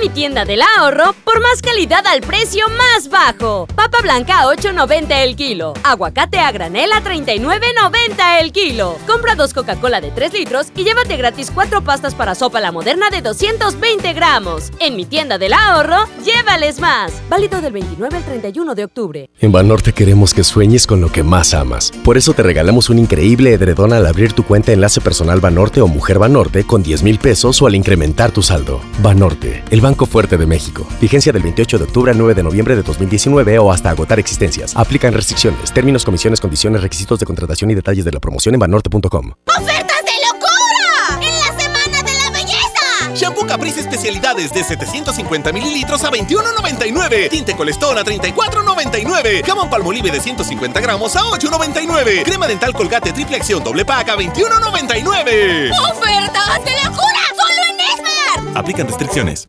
Mi tienda del ahorro por más calidad al precio más bajo. Papa blanca a 8.90 el kilo. Aguacate a granel a 39.90 el kilo. Compra dos Coca-Cola de 3 litros y llévate gratis cuatro pastas para sopa la moderna de 220 gramos. En mi tienda del ahorro, llévales más. Válido del 29 al 31 de octubre. En Banorte queremos que sueñes con lo que más amas. Por eso te regalamos un increíble edredón al abrir tu cuenta Enlace Personal Banorte o Mujer Banorte con 10 mil pesos o al incrementar tu saldo. Banorte, el Banco Fuerte de México. Vigencia del 28 de octubre al 9 de noviembre de 2019 o hasta agotar existencias. Aplican restricciones, términos, comisiones, condiciones, requisitos de contratación y detalles de la promoción en banorte.com. ¡Ofertas de locura! ¡En la Semana de la Belleza! Shampoo Caprice especialidades de 750 mililitros a 21.99. Tinte Colestón a 34.99. Jamón Palmolive de 150 gramos a 8.99. Crema dental Colgate triple acción doble pack a 21.99. ¡Ofertas de locura! ¡Solo en Esmar! Aplican restricciones.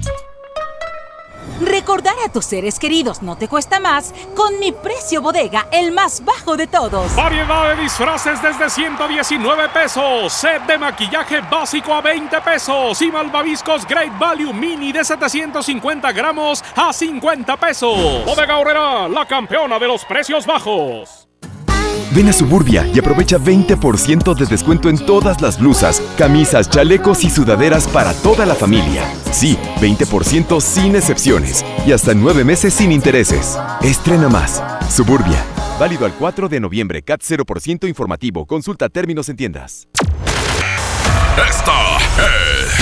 Recordar a tus seres queridos no te cuesta más con mi precio bodega, el más bajo de todos. Variedad de disfraces desde 119 pesos. Set de maquillaje básico a 20 pesos. Y malvaviscos Great Value Mini de 750 gramos a 50 pesos. Bodega Horrera, la campeona de los precios bajos. Ven a Suburbia y aprovecha 20% de descuento en todas las blusas, camisas, chalecos y sudaderas para toda la familia. Sí, 20% sin excepciones y hasta nueve meses sin intereses. Estrena más. Suburbia. Válido al 4 de noviembre. CAT 0% informativo. Consulta términos en tiendas. Esta es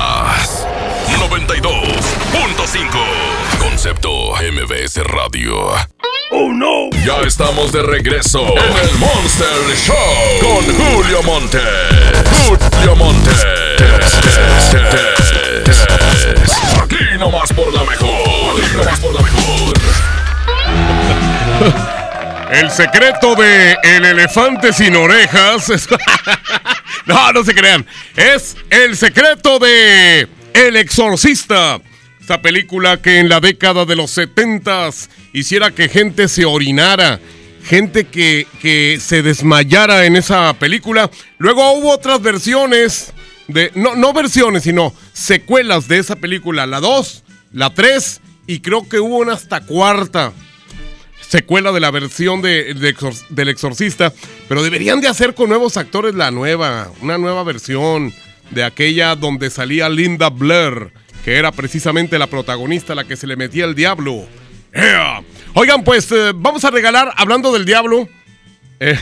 92.5. Concepto MBS Radio. ¡Oh no! Ya estamos de regreso en el Monster Show con Julio Monte. Julio Monte. Aquí nomás por la mejor. Aquí nomás por la mejor. El secreto de El elefante sin orejas. es- no, no se crean. Es el secreto de El exorcista. Esta película que en la década de los 70 hiciera que gente se orinara. Gente que, que se desmayara en esa película. Luego hubo otras versiones. De, no, no versiones, sino secuelas de esa película. La 2, la 3 y creo que hubo una hasta cuarta secuela de la versión de, del Exorcista, pero deberían de hacer con nuevos actores la nueva, una nueva versión de aquella donde salía Linda Blair, que era precisamente la protagonista, la que se le metía el diablo. Oigan, pues eh, vamos a regalar, hablando del diablo, eh,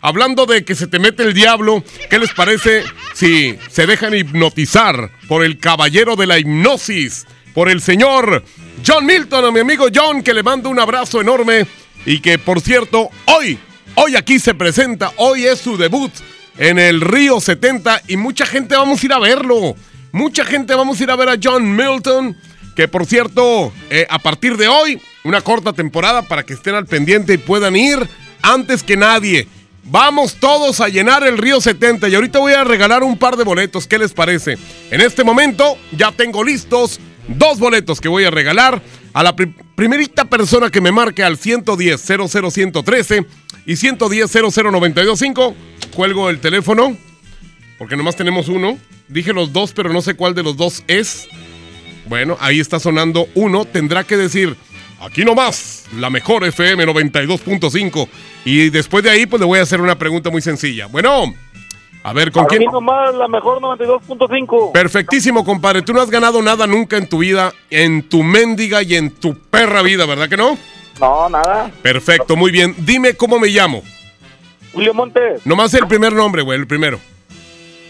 hablando de que se te mete el diablo, ¿qué les parece si se dejan hipnotizar por el caballero de la hipnosis? Por el señor John Milton, a mi amigo John, que le mando un abrazo enorme y que, por cierto, hoy, hoy aquí se presenta, hoy es su debut en el Río 70 y mucha gente vamos a ir a verlo. Mucha gente vamos a ir a ver a John Milton, que por cierto, eh, a partir de hoy, una corta temporada para que estén al pendiente y puedan ir antes que nadie. Vamos todos a llenar el Río 70 y ahorita voy a regalar un par de boletos, ¿qué les parece? En este momento ya tengo listos dos boletos que voy a regalar a la pri- primerita persona que me marque al 110 00113 y 110 00925. Cuelgo el teléfono porque nomás tenemos uno. Dije los dos, pero no sé cuál de los dos es. Bueno, ahí está sonando uno. Tendrá que decir Aquí nomás, la mejor FM 92.5. Y después de ahí, pues le voy a hacer una pregunta muy sencilla. Bueno, a ver, ¿con Aquí quién? nomás, la mejor 92.5. Perfectísimo, compadre. Tú no has ganado nada nunca en tu vida, en tu mendiga y en tu perra vida, ¿verdad que no? No, nada. Perfecto, muy bien. Dime cómo me llamo. Julio Montes. Nomás el primer nombre, güey, el primero.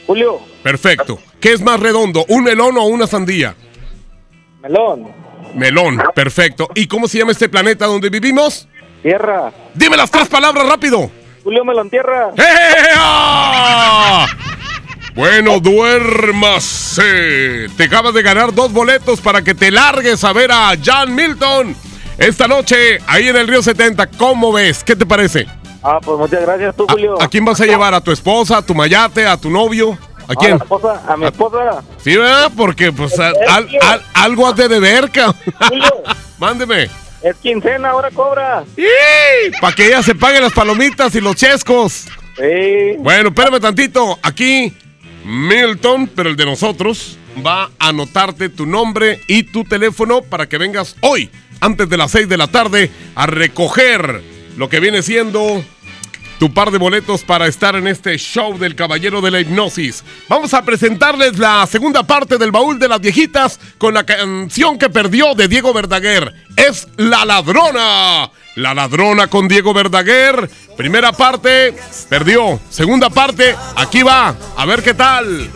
Julio. Perfecto. ¿Qué es más redondo, un melón o una sandía? Melón. Melón, perfecto. ¿Y cómo se llama este planeta donde vivimos? Tierra. Dime las tres palabras rápido. Julio Melón Tierra. ¡Ea! Bueno, duérmase. Te acabas de ganar dos boletos para que te largues a ver a John Milton esta noche ahí en el Río 70. ¿Cómo ves? ¿Qué te parece? Ah, pues muchas gracias tú, Julio. ¿A quién vas a llevar? ¿A tu esposa, a tu mayate, a tu novio? ¿A A quién? mi esposa, a mi esposa. Sí, ¿verdad? Porque pues a- al- al- algo has de deber, cabrón. Mándeme. Es quincena, ahora cobra. Para que ella se pague las palomitas y los chescos. Bueno, espérame tantito. Aquí, Milton, pero el de nosotros, va a anotarte tu nombre y tu teléfono para que vengas hoy, antes de las 6 de la tarde, a recoger lo que viene siendo tu par de boletos para estar en este show del Caballero de la Hipnosis. Vamos a presentarles la segunda parte del baúl de las viejitas con la canción que perdió de Diego Verdaguer. Es La Ladrona. La Ladrona con Diego Verdaguer. Primera parte, perdió. Segunda parte, aquí va. A ver qué tal.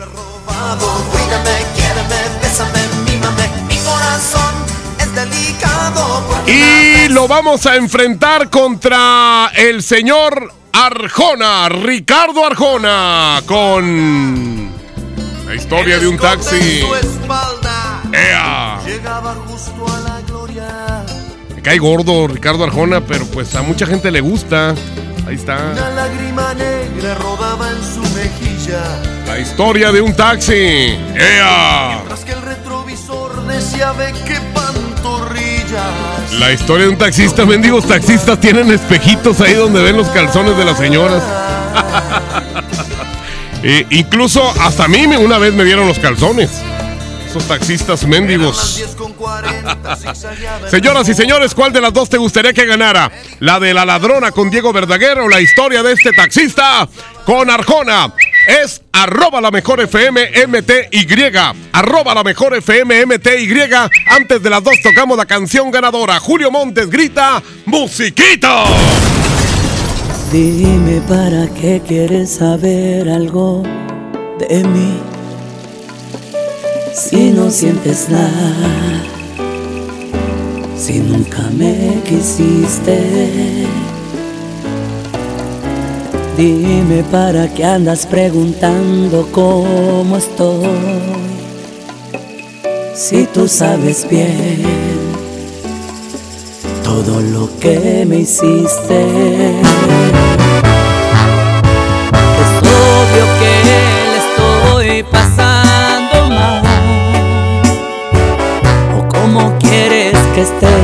Y lo vamos a enfrentar contra el señor Arjona, Ricardo Arjona, con la historia de un taxi. ¡Ea! llegaba justo a la gloria. Me cae gordo Ricardo Arjona, pero pues a mucha gente le gusta. Ahí está. Una lágrima negra rodaba en su mejilla. La historia de un taxi. ¡Ea! Mientras que el retrovisor decía ve qué pantorrillas. La historia de un taxista. Mendigos taxistas tienen espejitos ahí donde ven los calzones de las señoras. E incluso hasta a mí una vez me dieron los calzones. Esos taxistas mendigos. Señoras y señores, ¿cuál de las dos te gustaría que ganara? ¿La de la ladrona con Diego Verdaguer o la historia de este taxista con Arjona? Es arroba la mejor FM MTY. Arroba la mejor FM MTY. Antes de las dos tocamos la canción ganadora. Julio Montes grita, ¡Musiquita! Dime para qué quieres saber algo de mí. Si no sientes nada, si nunca me quisiste. Dime para qué andas preguntando cómo estoy. Si tú sabes bien todo lo que me hiciste. Es obvio que le estoy pasando mal. ¿O cómo quieres que esté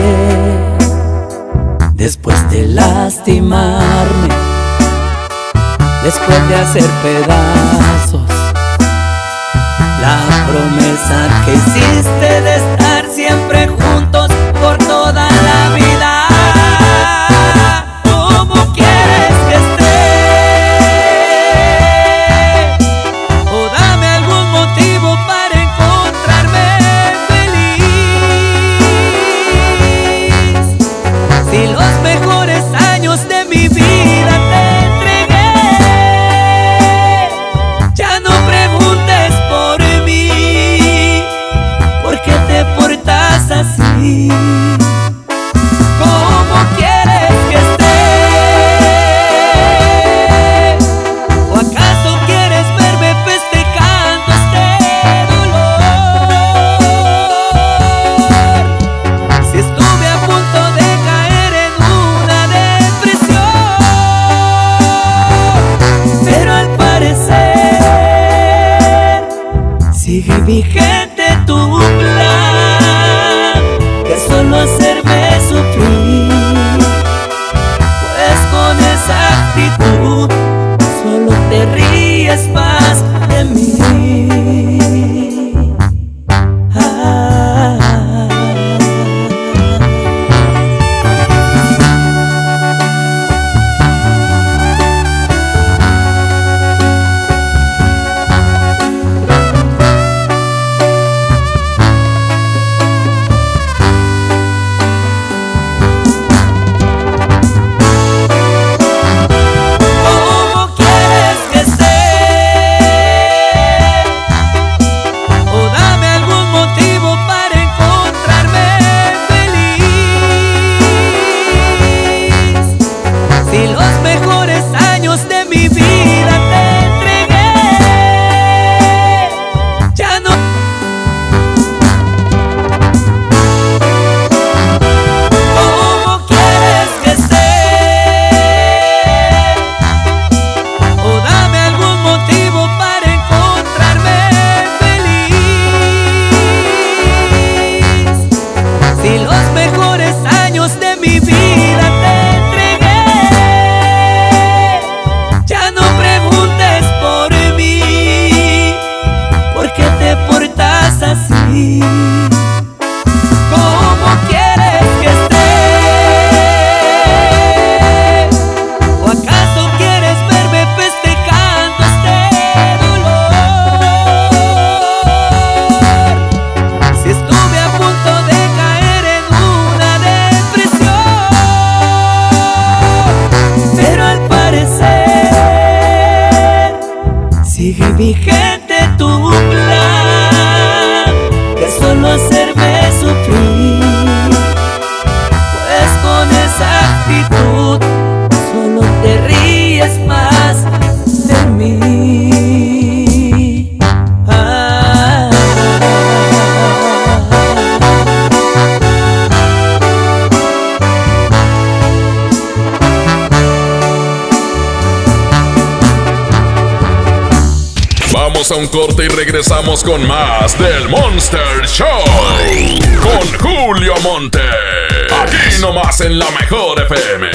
después de lastimarme? Después de hacer pedazos la promesa que hiciste de estar siempre juntos por toda la vida. Julio Monte. Aquí nomás en la mejor FM.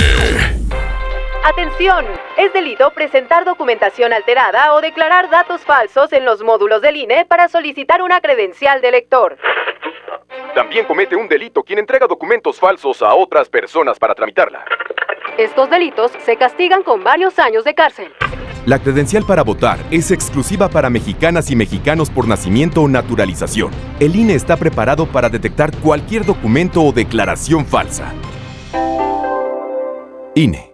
Atención, es delito presentar documentación alterada o declarar datos falsos en los módulos del INE para solicitar una credencial de lector. También comete un delito quien entrega documentos falsos a otras personas para tramitarla. Estos delitos se castigan con varios años de cárcel. La credencial para votar es exclusiva para mexicanas y mexicanos por nacimiento o naturalización. El INE está preparado para detectar cualquier documento o declaración falsa. INE.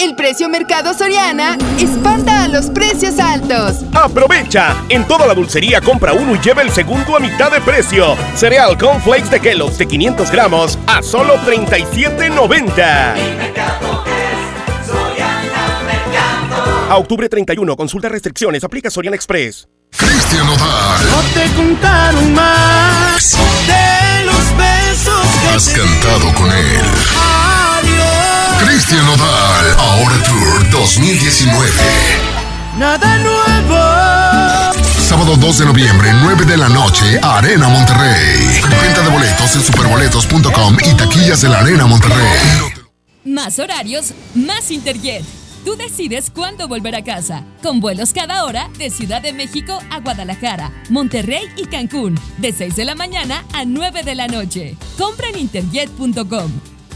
El precio Mercado Soriana espanta a los precios altos. Aprovecha. En toda la dulcería compra uno y lleva el segundo a mitad de precio. Cereal Flakes de Kellogg's de 500 gramos a solo 37.90. A octubre 31, consulta restricciones, aplica Soriana Express. Cristian Nodal. No te contaron más de los besos que Has te cantado con él. Adiós. Cristian Nodal. Ahora Tour 2019. Nada nuevo. Sábado 2 de noviembre, 9 de la noche, Arena Monterrey. Venta de boletos en superboletos.com y taquillas de la Arena Monterrey. Más horarios, más Interjet. Tú decides cuándo volver a casa. Con vuelos cada hora de Ciudad de México a Guadalajara, Monterrey y Cancún. De 6 de la mañana a 9 de la noche. Compra en interjet.com.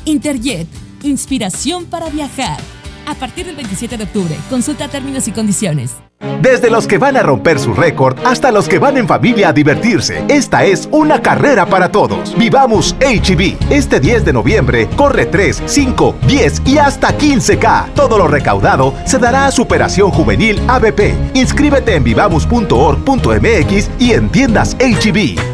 Interjet, inspiración para viajar. A partir del 27 de octubre, consulta términos y condiciones. Desde los que van a romper su récord hasta los que van en familia a divertirse, esta es una carrera para todos. Vivamos HB. Este 10 de noviembre corre 3, 5, 10 y hasta 15K. Todo lo recaudado se dará a Superación Juvenil ABP. Inscríbete en vivamos.org.mx y en tiendas HB.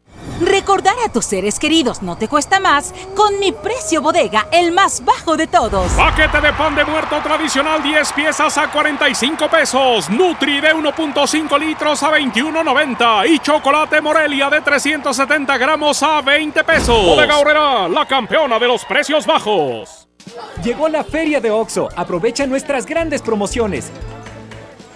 Recordar a tus seres queridos no te cuesta más con mi precio bodega, el más bajo de todos. Paquete de pan de muerto tradicional 10 piezas a 45 pesos. Nutri de 1.5 litros a 21.90. Y chocolate Morelia de 370 gramos a 20 pesos. Bodega Horrera, la campeona de los precios bajos. Llegó la feria de OXO. Aprovecha nuestras grandes promociones.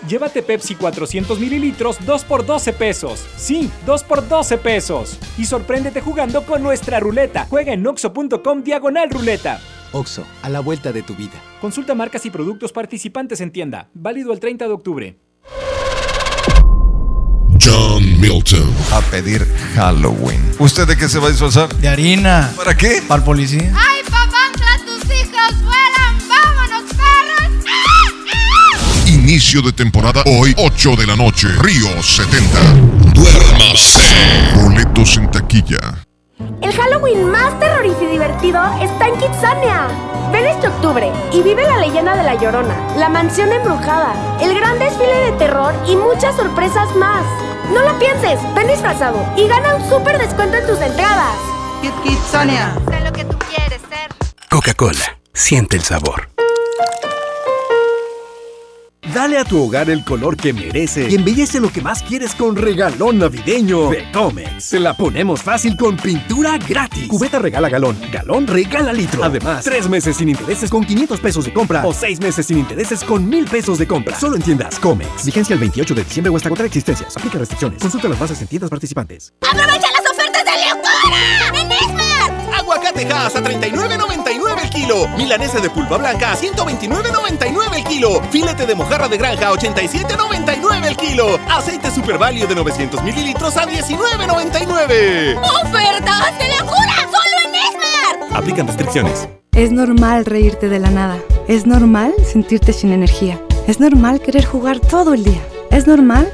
Llévate Pepsi 400 mililitros 2 por 12 pesos. Sí, 2 por 12 pesos. Y sorpréndete jugando con nuestra ruleta. Juega en oxo.com diagonal ruleta. Oxo, a la vuelta de tu vida. Consulta marcas y productos participantes en tienda. Válido el 30 de octubre. John Milton. A pedir Halloween. ¿Usted de qué se va a disfrazar? De harina. ¿Para qué? Para el policía. ¡Ay, Inicio de temporada hoy, 8 de la noche. Río 70. Duérmase. Boletos en taquilla. El Halloween más terrorífico y divertido está en Kitsania. Ven este octubre y vive la leyenda de La Llorona, la mansión embrujada, el gran desfile de terror y muchas sorpresas más. No lo pienses, ven disfrazado y gana un súper descuento en tus entradas. Kit Kitsania. Sé lo que tú quieres ser. Coca-Cola, siente el sabor. Dale a tu hogar el color que merece y embellece lo que más quieres con regalón navideño de Comex. Se la ponemos fácil con pintura gratis. Cubeta regala galón, galón regala litro. Además, tres meses sin intereses con 500 pesos de compra o seis meses sin intereses con 1000 pesos de compra. Solo en tiendas Comex. Vigencia el 28 de diciembre o hasta contra existencias. Aplica restricciones. Consulta las bases en tiendas participantes. ¡Aprovecha las ofertas de locura! ¡En Esmar! Aguacate Hass a 39.99 el kilo. Milanesa de pulpa blanca a 129.99 el kilo. Filete de mojarra de granja a 87.99 el kilo. Aceite Super Value de 900 mililitros a 19.99. ¡Ofertas de locura! ¡Solo en Esmar! Aplican restricciones. Es normal reírte de la nada. Es normal sentirte sin energía. Es normal querer jugar todo el día. Es normal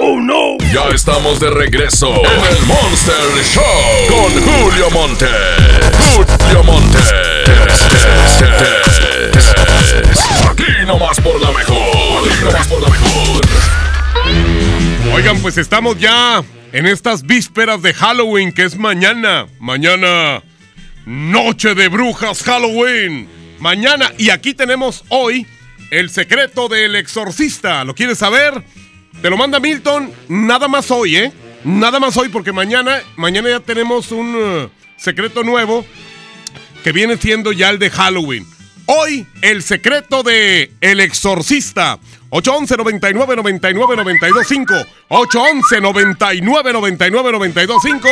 ¡Oh, no! Ya estamos de regreso en el Monster Show con Julio Monte. Julio Monte. Aquí nomás por la mejor. Aquí nomás por la mejor. Oigan, pues estamos ya en estas vísperas de Halloween, que es mañana. Mañana, Noche de Brujas Halloween. Mañana, y aquí tenemos hoy el secreto del exorcista. ¿Lo quieres saber? Te lo manda Milton, nada más hoy, ¿eh? Nada más hoy, porque mañana, mañana ya tenemos un uh, secreto nuevo que viene siendo ya el de Halloween. Hoy, el secreto de El Exorcista. 811 99 99 925 811 99 99 925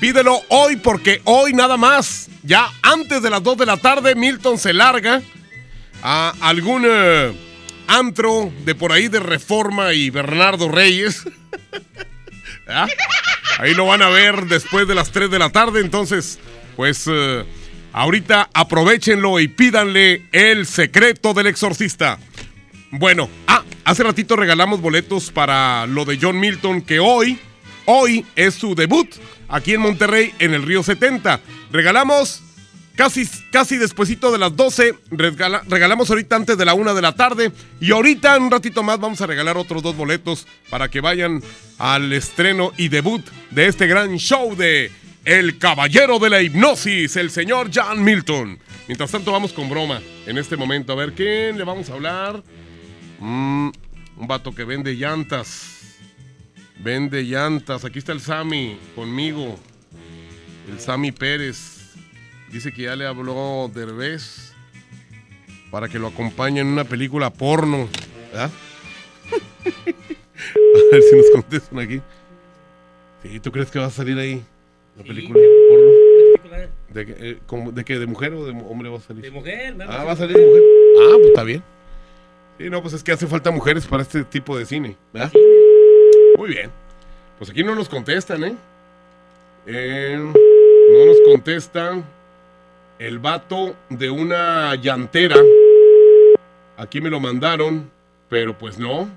Pídelo hoy porque hoy nada más, ya antes de las 2 de la tarde, Milton se larga a algún uh, antro de por ahí de Reforma y Bernardo Reyes. ¿Ah? Ahí lo van a ver después de las 3 de la tarde. Entonces, pues uh, ahorita aprovechenlo y pídanle el secreto del exorcista. Bueno, ah, hace ratito regalamos boletos para lo de John Milton, que hoy, hoy es su debut aquí en Monterrey en el Río 70. Regalamos casi, casi de las 12, regala, regalamos ahorita antes de la 1 de la tarde y ahorita un ratito más vamos a regalar otros dos boletos para que vayan al estreno y debut de este gran show de El Caballero de la Hipnosis, el señor John Milton. Mientras tanto vamos con broma en este momento. A ver, ¿quién le vamos a hablar? Mm, un vato que vende llantas. Vende llantas. Aquí está el Sammy conmigo. El Sammy Pérez. Dice que ya le habló Derbez para que lo acompañe en una película porno. ¿Verdad? a ver si nos contestan aquí. Sí, ¿tú crees que va a salir ahí la película porno? ¿De, qué, eh, como- ¿De qué? ¿De mujer o de hombre va a salir? De mujer, ¿verdad? Ah, va a salir de mujer. Ah, pues está bien. Sí, no, pues es que hace falta mujeres para este tipo de cine, ¿verdad? Muy bien. Pues aquí no nos contestan, ¿eh? Eh, no nos contestan el vato de una llantera. Aquí me lo mandaron, pero pues no.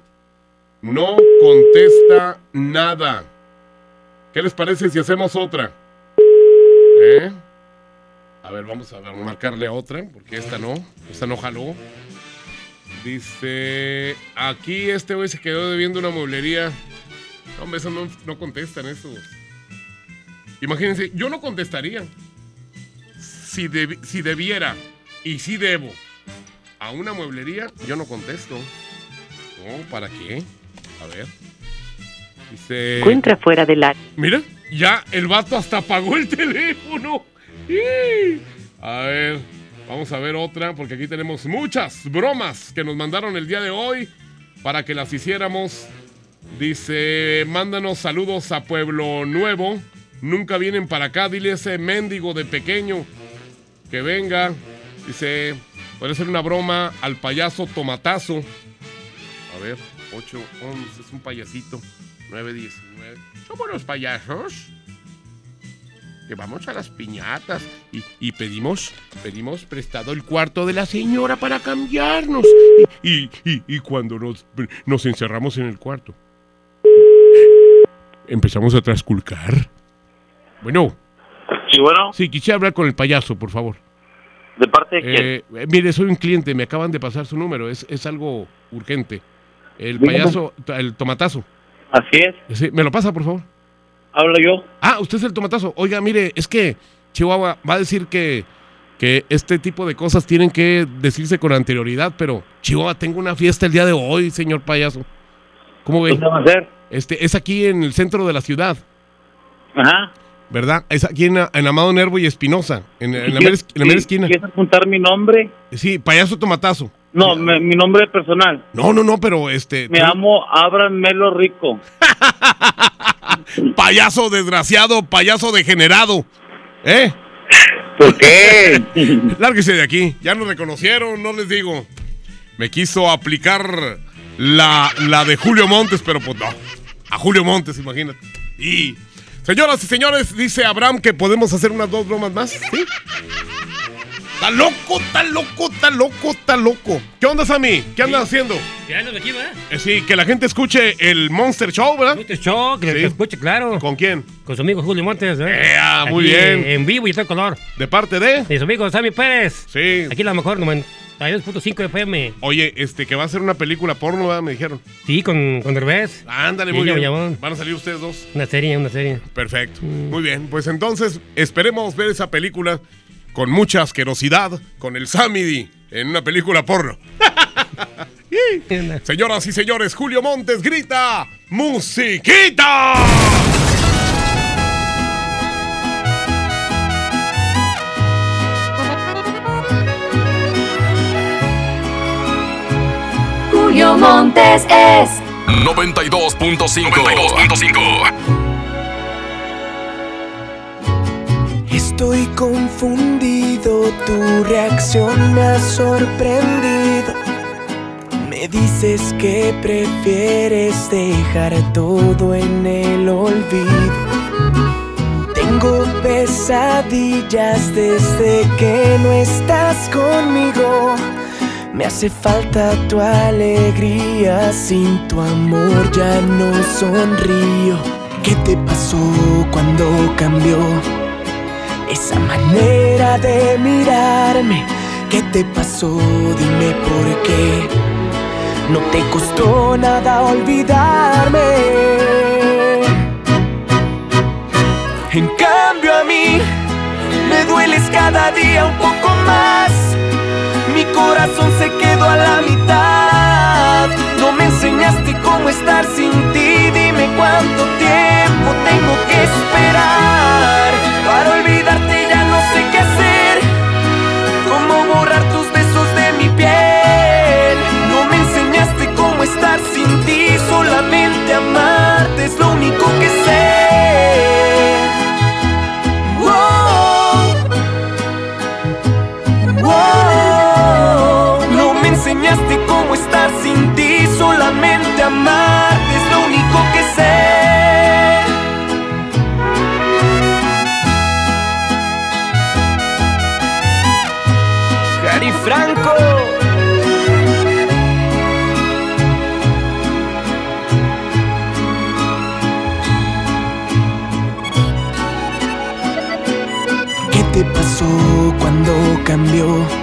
No contesta nada. ¿Qué les parece si hacemos otra? ¿Eh? A ver, vamos a marcarle a otra, porque esta no. Esta no jaló. Dice, aquí este güey se quedó debiendo una mueblería. No, hombre, eso no, no contestan esos. Imagínense, yo no contestaría. Si, si debiera y si debo a una mueblería, yo no contesto. No, ¿para qué? A ver. Dice... Encuentra fuera del área. Mira, ya el vato hasta apagó el teléfono. A ver, vamos a ver otra, porque aquí tenemos muchas bromas que nos mandaron el día de hoy para que las hiciéramos. Dice, mándanos saludos a Pueblo Nuevo. Nunca vienen para acá, dile ese mendigo de pequeño que venga. Dice, puede ser una broma al payaso Tomatazo. A ver, 8, 11, es un payasito. 9, 19. Somos los payasos. Que vamos a las piñatas y, y pedimos, pedimos prestado el cuarto de la señora para cambiarnos. Y, y, cuando nos, nos encerramos en el cuarto, empezamos a trasculcar. Bueno. Sí, bueno. Sí, quisiera hablar con el payaso, por favor. ¿De parte de quién? Eh, eh, mire, soy un cliente, me acaban de pasar su número, es, es algo urgente. El Dígame. payaso, el tomatazo. Así es. Sí, ¿Me lo pasa, por favor? Hablo yo. Ah, usted es el tomatazo. Oiga, mire, es que Chihuahua va a decir que, que este tipo de cosas tienen que decirse con anterioridad, pero Chihuahua, tengo una fiesta el día de hoy, señor payaso. ¿Cómo ve? ¿Dónde va a ser? Este, es aquí en el centro de la ciudad. Ajá. ¿Verdad? Es aquí en, en Amado Nervo y Espinosa, en, en la ¿Quieres- mera, es- en la mera esquina. ¿Quieres apuntar mi nombre? Sí, payaso tomatazo. No, me- mi nombre personal. No, no, no, pero este. Me tú- llamo Abraham Melo Rico. Payaso desgraciado, payaso degenerado. ¿Eh? ¿Por qué? Lárguese de aquí. Ya nos reconocieron, no les digo. Me quiso aplicar la, la de Julio Montes, pero pues no. A Julio Montes, imagínate. Y. Señoras y señores, dice Abraham que podemos hacer unas dos bromas más. ¿Sí? Está loco, está loco, está loco, está loco. ¿Qué onda, Sammy? ¿Qué andas haciendo? Ya ando aquí, ¿verdad? Eh, sí, que la gente escuche el Monster Show, ¿verdad? Monster Show, que lo escuche, claro. ¿Con quién? Con su amigo Julio Montes, ¿eh? Ea, muy bien. En vivo y todo color. ¿De parte de? De su amigo Sammy Pérez. Sí. Aquí la mejor, 92.5 FM. Oye, este, que va a ser una película porno, ¿verdad? Me dijeron. Sí, con, con Derbez. Ándale, Sí, muy bien. Van a salir ustedes dos. Una serie, una serie. Perfecto. Muy bien. Pues entonces, esperemos ver esa película con mucha asquerosidad con el Samidi en una película porno. Señoras y señores, Julio Montes grita ¡Musiquita! Julio Montes es 92.5. 92.5. Estoy confundido, tu reacción me ha sorprendido. Me dices que prefieres dejar todo en el olvido. Tengo pesadillas desde que no estás conmigo. Me hace falta tu alegría, sin tu amor ya no sonrío. ¿Qué te pasó cuando cambió? Esa manera de mirarme, ¿qué te pasó? Dime por qué. No te costó nada olvidarme. En cambio a mí, me dueles cada día un poco más corazón se quedó a la mitad. No me enseñaste cómo estar sin ti, dime cuánto tiempo tengo que esperar. Para olvidarte ya no sé qué hacer, cómo borrar tus besos de mi piel. No me enseñaste cómo estar sin ti, solamente amarte es lo único que sé. amarte es lo único que sé. Cari Franco. ¿Qué te pasó cuando cambió?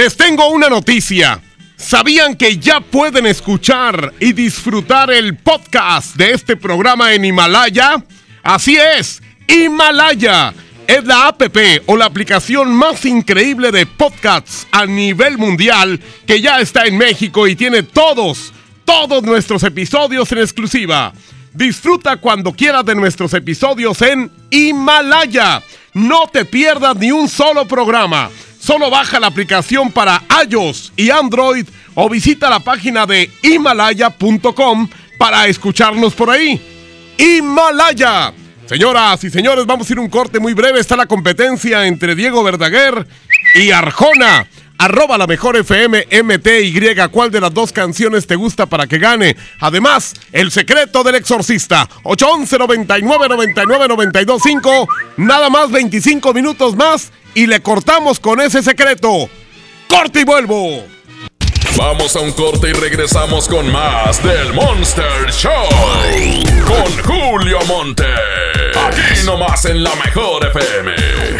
Les tengo una noticia. ¿Sabían que ya pueden escuchar y disfrutar el podcast de este programa en Himalaya? Así es, Himalaya es la app o la aplicación más increíble de podcasts a nivel mundial que ya está en México y tiene todos, todos nuestros episodios en exclusiva. Disfruta cuando quieras de nuestros episodios en Himalaya. No te pierdas ni un solo programa. Solo baja la aplicación para iOS y Android o visita la página de himalaya.com para escucharnos por ahí. Himalaya. Señoras y señores, vamos a ir un corte muy breve. Está la competencia entre Diego Verdaguer y Arjona. Arroba la mejor FM MTY. ¿Cuál de las dos canciones te gusta para que gane? Además, el secreto del exorcista. 811 99 99 92 5. Nada más 25 minutos más y le cortamos con ese secreto. ¡Corte y vuelvo! Vamos a un corte y regresamos con más del Monster Show. Con Julio Monte. Aquí nomás en la mejor FM.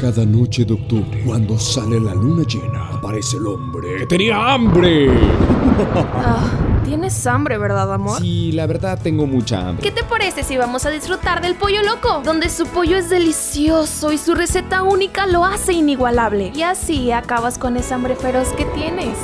Cada noche de octubre, cuando sale la luna llena, aparece el hombre que tenía hambre. Ah, Tienes hambre, ¿verdad, amor? Sí, la verdad tengo mucha hambre. ¿Qué te parece si vamos a disfrutar del pollo loco? Donde su pollo es delicioso y su receta única lo hace inigualable. Y así acabas con esa hambre feroz que tienes.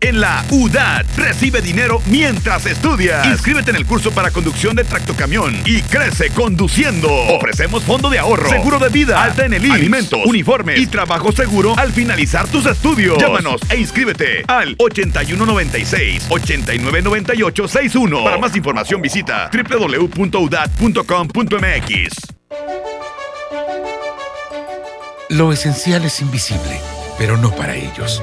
En la UDAT recibe dinero mientras estudias. Inscríbete en el curso para conducción de tractocamión y crece conduciendo. Ofrecemos fondo de ahorro, seguro de vida, alta en el IMSS, alimentos, uniformes y trabajo seguro al finalizar tus estudios. Llámanos e inscríbete al 8196 899861. Para más información visita www.udat.com.mx. Lo esencial es invisible, pero no para ellos.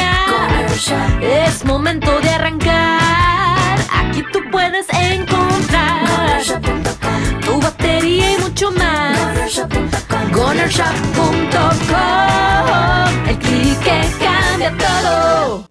Es momento de arrancar. Aquí tú puedes encontrar tu batería y mucho más. GonerShop.com El clic que cambia todo.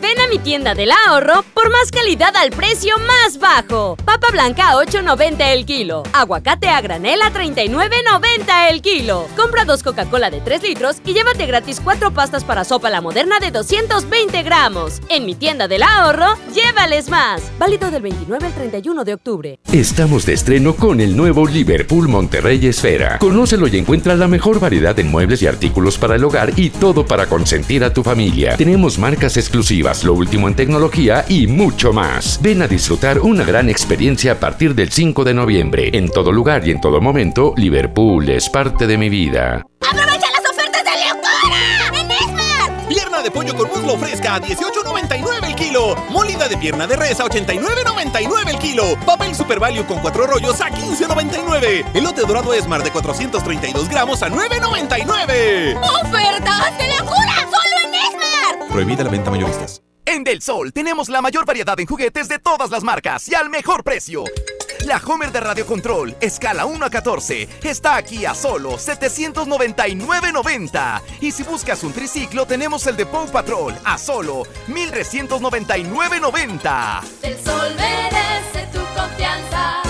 Ven a mi tienda del ahorro por más calidad al precio más bajo. Papa blanca a 8.90 el kilo. Aguacate a granel a 39.90 el kilo. Compra dos Coca-Cola de 3 litros y llévate gratis cuatro pastas para sopa la moderna de 220 gramos. En mi tienda del ahorro, llévales más. Válido del 29 al 31 de octubre. Estamos de estreno con el nuevo Liverpool Monterrey Esfera. Conócelo y encuentra la mejor variedad en muebles y artículos para el hogar y todo para consentir a tu familia. Tenemos marcas exclusivas lo último en tecnología y mucho más. Ven a disfrutar una gran experiencia a partir del 5 de noviembre. En todo lugar y en todo momento, Liverpool es parte de mi vida. ¡Aprovecha las ofertas de locura! ¡En Esmar! Pierna de pollo con muslo fresca a 18.99 el kilo. Molida de pierna de res a 89.99 el kilo. Papel Super Value con cuatro rollos a 15.99. Elote dorado Esmar de 432 gramos a 9.99. ¡Ofertas de locura! ¡Solo! Prohibida la venta mayoristas. En Del Sol tenemos la mayor variedad en juguetes de todas las marcas y al mejor precio. La Homer de Radio Control, escala 1 a 14, está aquí a solo 799.90. Y si buscas un triciclo, tenemos el de Paw Patrol a solo 1399.90. Del Sol merece tu confianza.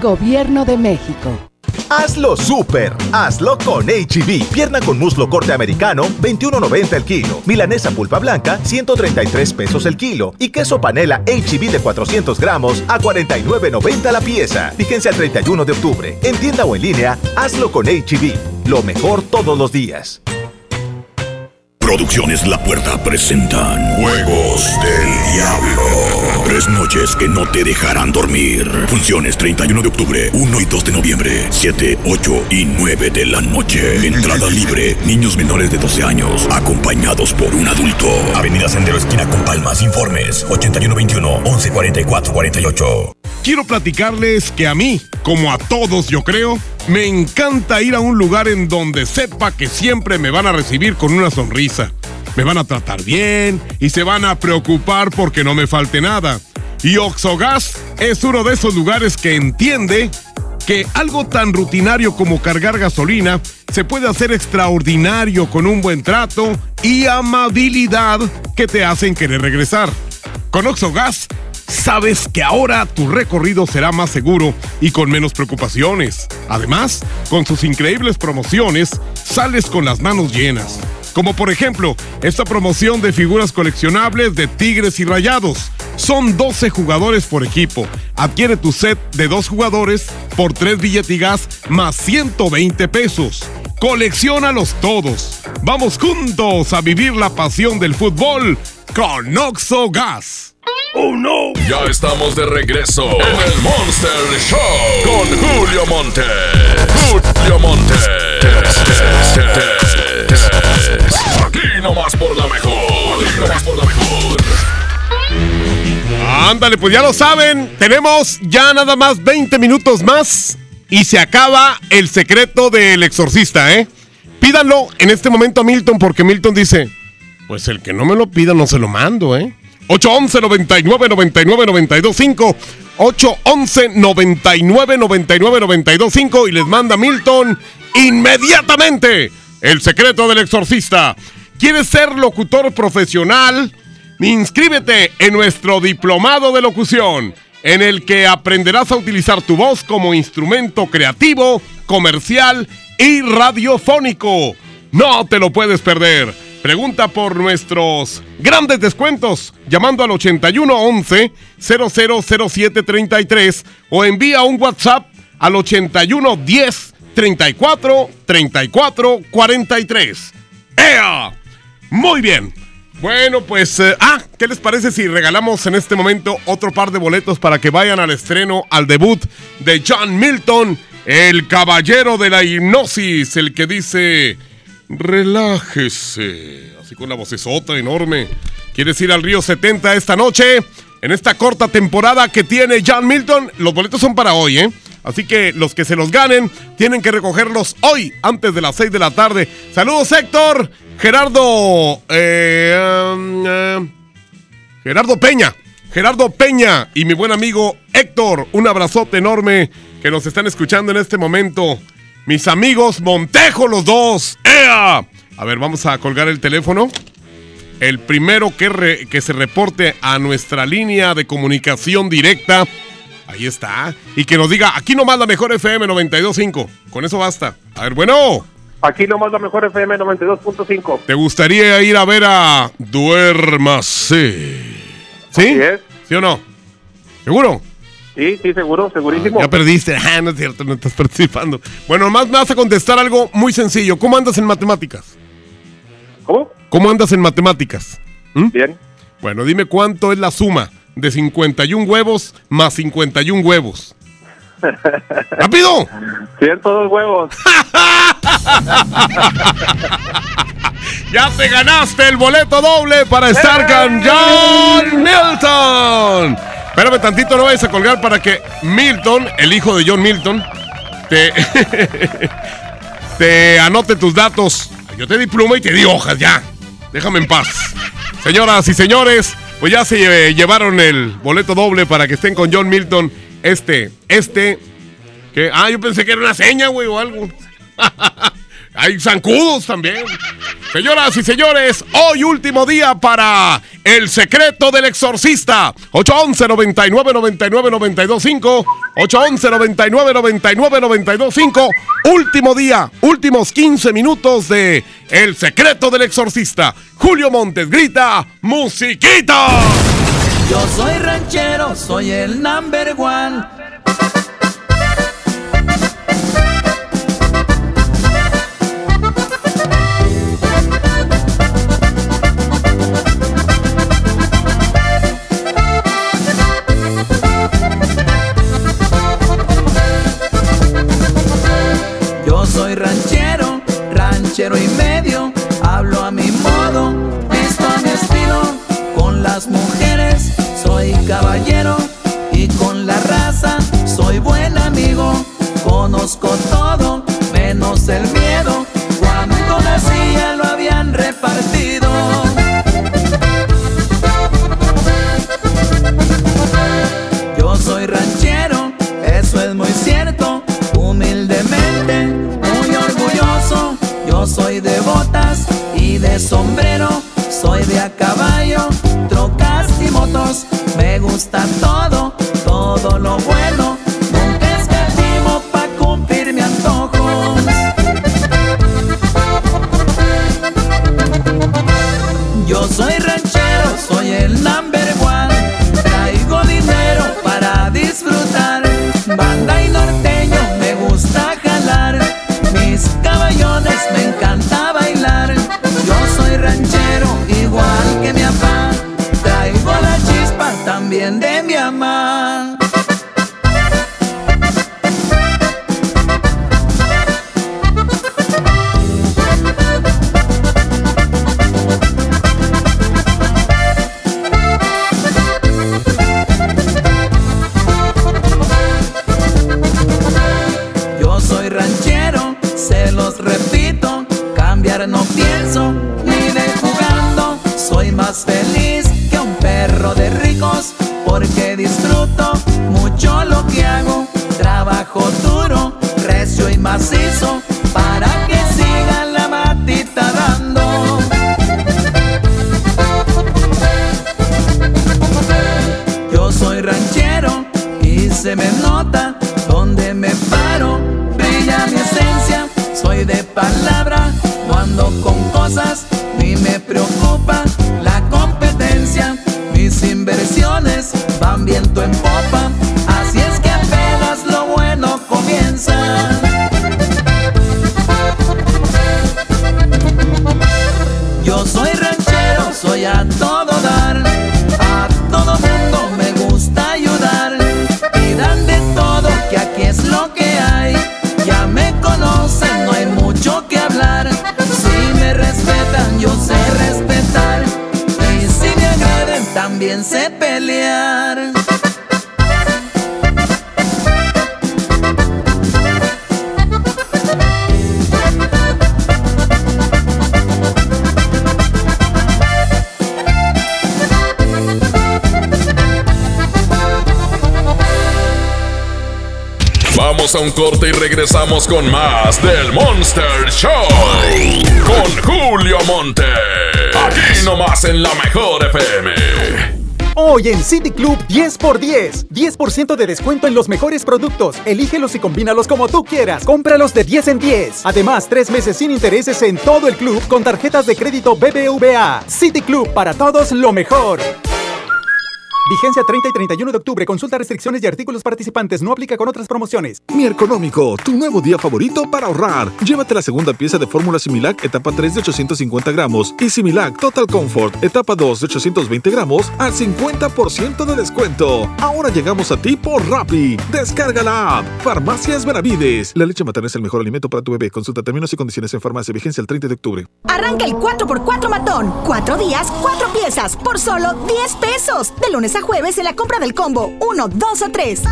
Gobierno de México. Hazlo super, hazlo con HB. Pierna con muslo corte americano, 21.90 el kilo. Milanesa pulpa blanca, 133 pesos el kilo. Y queso panela HB de 400 gramos a 49.90 la pieza. Fíjense al 31 de octubre. En tienda o en línea, hazlo con HB. Lo mejor todos los días. Producciones La Puerta presentan Juegos del Diablo. Tres noches que no te dejarán dormir. Funciones 31 de octubre, 1 y 2 de noviembre, 7, 8 y 9 de la noche. Entrada libre. Niños menores de 12 años, acompañados por un adulto. Avenida Sendero Esquina con Palmas. Informes 8121 1144 48. Quiero platicarles que a mí, como a todos yo creo, me encanta ir a un lugar en donde sepa que siempre me van a recibir con una sonrisa. Me van a tratar bien y se van a preocupar porque no me falte nada. Y Oxogas es uno de esos lugares que entiende que algo tan rutinario como cargar gasolina se puede hacer extraordinario con un buen trato y amabilidad que te hacen querer regresar. Con Oxogas sabes que ahora tu recorrido será más seguro y con menos preocupaciones. Además, con sus increíbles promociones, sales con las manos llenas. Como por ejemplo, esta promoción de figuras coleccionables de Tigres y Rayados. Son 12 jugadores por equipo. Adquiere tu set de dos jugadores por 3 billetigas más 120 pesos. Colecciónalos todos. Vamos juntos a vivir la pasión del fútbol con Oxo Gas. ¡Oh no! Ya estamos de regreso en el Monster Show con Julio Monte. Julio Monte. Aquí nomás por la mejor. Aquí nomás por la mejor. Ándale, pues ya lo saben. Tenemos ya nada más 20 minutos más y se acaba el secreto del exorcista, ¿eh? Pídanlo en este momento a Milton porque Milton dice, pues el que no me lo pida no se lo mando, ¿eh? 811 99 99 92 5 811 99 99 92 5 y les manda Milton inmediatamente el secreto del exorcista. ¿Quieres ser locutor profesional? Inscríbete en nuestro diplomado de locución, en el que aprenderás a utilizar tu voz como instrumento creativo, comercial y radiofónico. No te lo puedes perder. Pregunta por nuestros grandes descuentos llamando al 8111 000733 o envía un WhatsApp al 8110 34 34 43. ¡Ea! Muy bien. Bueno, pues, eh, ah, ¿qué les parece si regalamos en este momento otro par de boletos para que vayan al estreno, al debut de John Milton, el caballero de la hipnosis, el que dice, relájese, así con la vocesota enorme. ¿Quieres ir al Río 70 esta noche? En esta corta temporada que tiene John Milton, los boletos son para hoy, ¿eh? Así que los que se los ganen tienen que recogerlos hoy, antes de las 6 de la tarde. Saludos, Héctor. Gerardo. eh, um, eh, Gerardo Peña. Gerardo Peña y mi buen amigo Héctor. Un abrazote enorme que nos están escuchando en este momento. Mis amigos Montejo, los dos. ¡Ea! A ver, vamos a colgar el teléfono. El primero que, re- que se reporte a nuestra línea de comunicación directa. Ahí está. Y que nos diga, aquí nomás la mejor FM 92.5. Con eso basta. A ver, bueno. Aquí nomás la mejor FM 92.5. ¿Te gustaría ir a ver a Duérmase? ¿Sí? ¿Sí o no? ¿Seguro? Sí, sí, seguro, segurísimo. Ya perdiste. Ah, no es cierto, no estás participando. Bueno, nomás me vas a contestar algo muy sencillo. ¿Cómo andas en matemáticas? ¿Cómo? ¿Cómo andas en matemáticas? ¿Mm? Bien. Bueno, dime cuánto es la suma de 51 huevos más 51 huevos. ¡Rápido! 102 huevos. Ya te ganaste el boleto doble para estar con John Milton. Espérame tantito, no vayas a colgar para que Milton, el hijo de John Milton, te, te anote tus datos. Yo te di pluma y te di hojas, ya. Déjame en paz. Señoras y señores, pues ya se eh, llevaron el boleto doble para que estén con John Milton. Este, este, ah, yo pensé que era una seña, güey, o algo. Hay zancudos también. Señoras y señores, hoy último día para El secreto del exorcista. 811 99 99 925 811 99 99 925 Último día, últimos 15 minutos de El secreto del exorcista. Julio Montes grita, musiquita. Yo soy ranchero, soy el number one. Soy ranchero, ranchero y medio. Hablo a mi modo, visto a mi estilo. Con las mujeres soy caballero y con la raza soy buen amigo. Conozco todo, menos el miedo. Cuando nacía lo habían repartido. Yo soy ranchero, soy de botas y de sombrero. Soy de a caballo, trocas y motos. Me gusta todo, todo lo bueno. Corte y regresamos con más del Monster Show. Con Julio Monte. Aquí nomás en la mejor FM. Hoy en City Club 10x10. 10% de descuento en los mejores productos. Elígelos y combínalos como tú quieras. Cómpralos de 10 en 10. Además, tres meses sin intereses en todo el club con tarjetas de crédito BBVA. City Club para todos lo mejor. Vigencia 30 y 31 de octubre. Consulta restricciones y artículos participantes. No aplica con otras promociones. Mi Económico, tu nuevo día favorito para ahorrar. Llévate la segunda pieza de fórmula Similac etapa 3 de 850 gramos y Similac Total Comfort etapa 2 de 820 gramos al 50% de descuento. Ahora llegamos a ti por Rappi. Descarga la app. Farmacias Benavides. La leche materna es el mejor alimento para tu bebé. Consulta términos y condiciones en farmacia. Vigencia el 30 de octubre. Arranca el 4x4 matón. 4 días, 4 piezas por solo 10 pesos. De lunes jueves en la compra del combo 1, 2 o 3.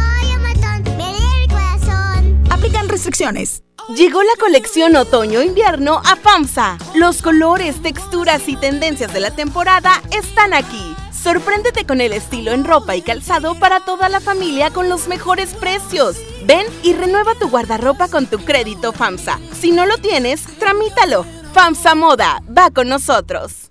Aplican restricciones. Llegó la colección otoño-invierno a FAMSA. Los colores, texturas y tendencias de la temporada están aquí. Sorpréndete con el estilo en ropa y calzado para toda la familia con los mejores precios. Ven y renueva tu guardarropa con tu crédito FAMSA. Si no lo tienes, tramítalo. FAMSA Moda va con nosotros.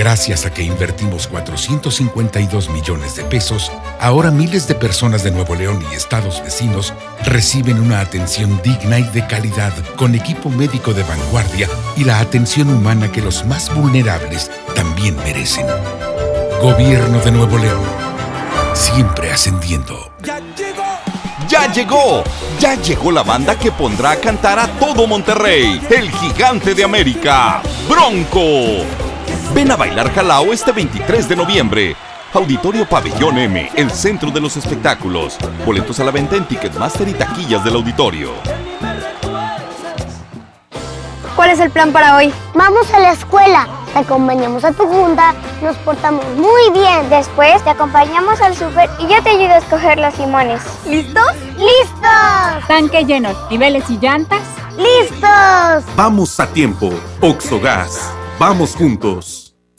Gracias a que invertimos 452 millones de pesos, ahora miles de personas de Nuevo León y estados vecinos reciben una atención digna y de calidad con equipo médico de vanguardia y la atención humana que los más vulnerables también merecen. Gobierno de Nuevo León. Siempre ascendiendo. Ya llegó, ya llegó la banda que pondrá a cantar a todo Monterrey, el gigante de América, Bronco. Ven a bailar Jalao este 23 de noviembre. Auditorio Pabellón M, el centro de los espectáculos. Boletos a la venta en Ticketmaster y taquillas del auditorio. ¿Cuál es el plan para hoy? Vamos a la escuela, te acompañamos a tu junta, nos portamos muy bien. Después te acompañamos al súper y yo te ayudo a escoger los limones. ¿Listos? ¡Listos! Tanque lleno, niveles y llantas. ¡Listos! Vamos a tiempo. Oxogas. Vamos juntos.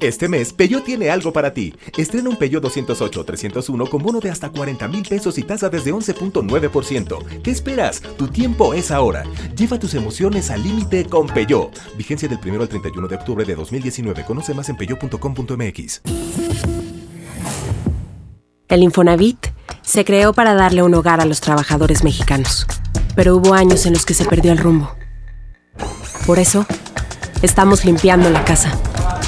Este mes, Peugeot tiene algo para ti. Estrena un Peugeot 208 301 con bono de hasta 40 mil pesos y tasa desde 11.9%. ¿Qué esperas? Tu tiempo es ahora. Lleva tus emociones al límite con Peugeot. Vigencia del 1 al 31 de octubre de 2019. Conoce más en peugeot.com.mx. El Infonavit se creó para darle un hogar a los trabajadores mexicanos, pero hubo años en los que se perdió el rumbo. Por eso, estamos limpiando la casa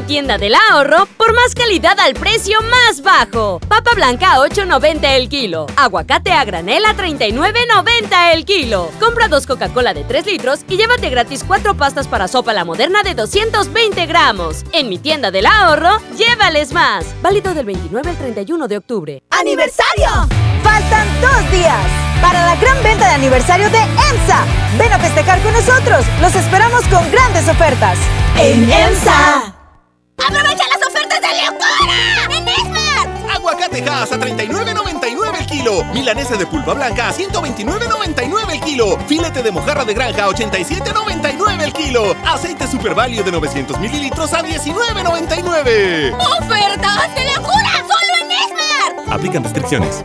Mi tienda del ahorro por más calidad al precio más bajo. Papa blanca a 8.90 el kilo. Aguacate a granel a 39.90 el kilo. Compra dos Coca-Cola de 3 litros y llévate gratis cuatro pastas para sopa la moderna de 220 gramos. En mi tienda del ahorro, llévales más. Válido del 29 al 31 de octubre. ¡Aniversario! Faltan dos días para la gran venta de aniversario de EMSA. Ven a festejar con nosotros. Los esperamos con grandes ofertas. En EMSA. ¡Aprovecha las ofertas de locura! ¡En Esmar! Aguacate Hass a 39.99 el kilo. Milanesa de pulpa blanca a 129.99 el kilo. Filete de mojarra de granja a 87.99 el kilo. Aceite Super Value de 900 mililitros a 19.99. ¡Ofertas de locura! ¡Solo en Esmar! Aplican restricciones.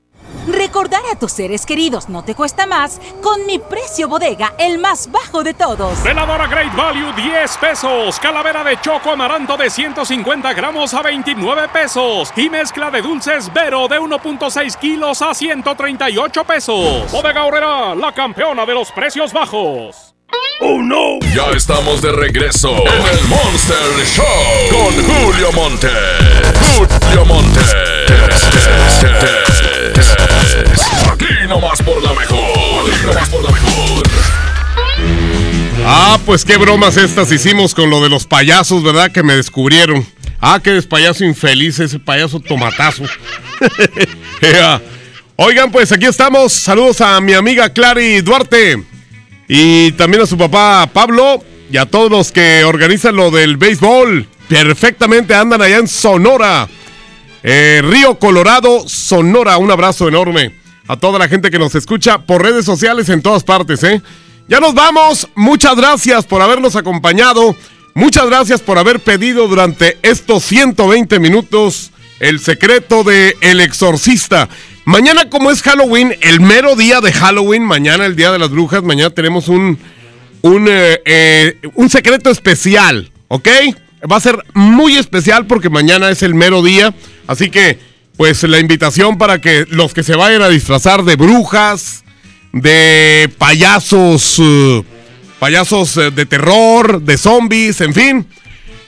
Recordar a tus seres queridos no te cuesta más con mi precio bodega, el más bajo de todos. Veladora Great Value 10 pesos. Calavera de choco amaranto de 150 gramos a 29 pesos. Y mezcla de dulces Vero de 1.6 kilos a 138 pesos. Bodega Horrera, la campeona de los precios bajos. ¡Oh no! Ya estamos de regreso en el Monster Show con Julio Monte. Julio Monte. Aquí nomás por la mejor. Aquí nomás por la mejor. Ah, pues qué bromas estas hicimos con lo de los payasos, ¿verdad? Que me descubrieron. Ah, que es payaso infeliz, ese payaso tomatazo. Yeah. Oigan, pues aquí estamos. Saludos a mi amiga Clary Duarte. Y también a su papá Pablo. Y a todos los que organizan lo del béisbol. Perfectamente andan allá en Sonora. Eh, Río Colorado, Sonora. Un abrazo enorme a toda la gente que nos escucha por redes sociales en todas partes, ¿eh? Ya nos vamos. Muchas gracias por habernos acompañado. Muchas gracias por haber pedido durante estos 120 minutos el secreto de El Exorcista. Mañana, como es Halloween, el mero día de Halloween, mañana el Día de las Brujas, mañana tenemos un, un, eh, eh, un secreto especial, ¿ok? Va a ser muy especial porque mañana es el mero día. Así que, pues la invitación para que los que se vayan a disfrazar de brujas, de payasos, eh, payasos eh, de terror, de zombies, en fin.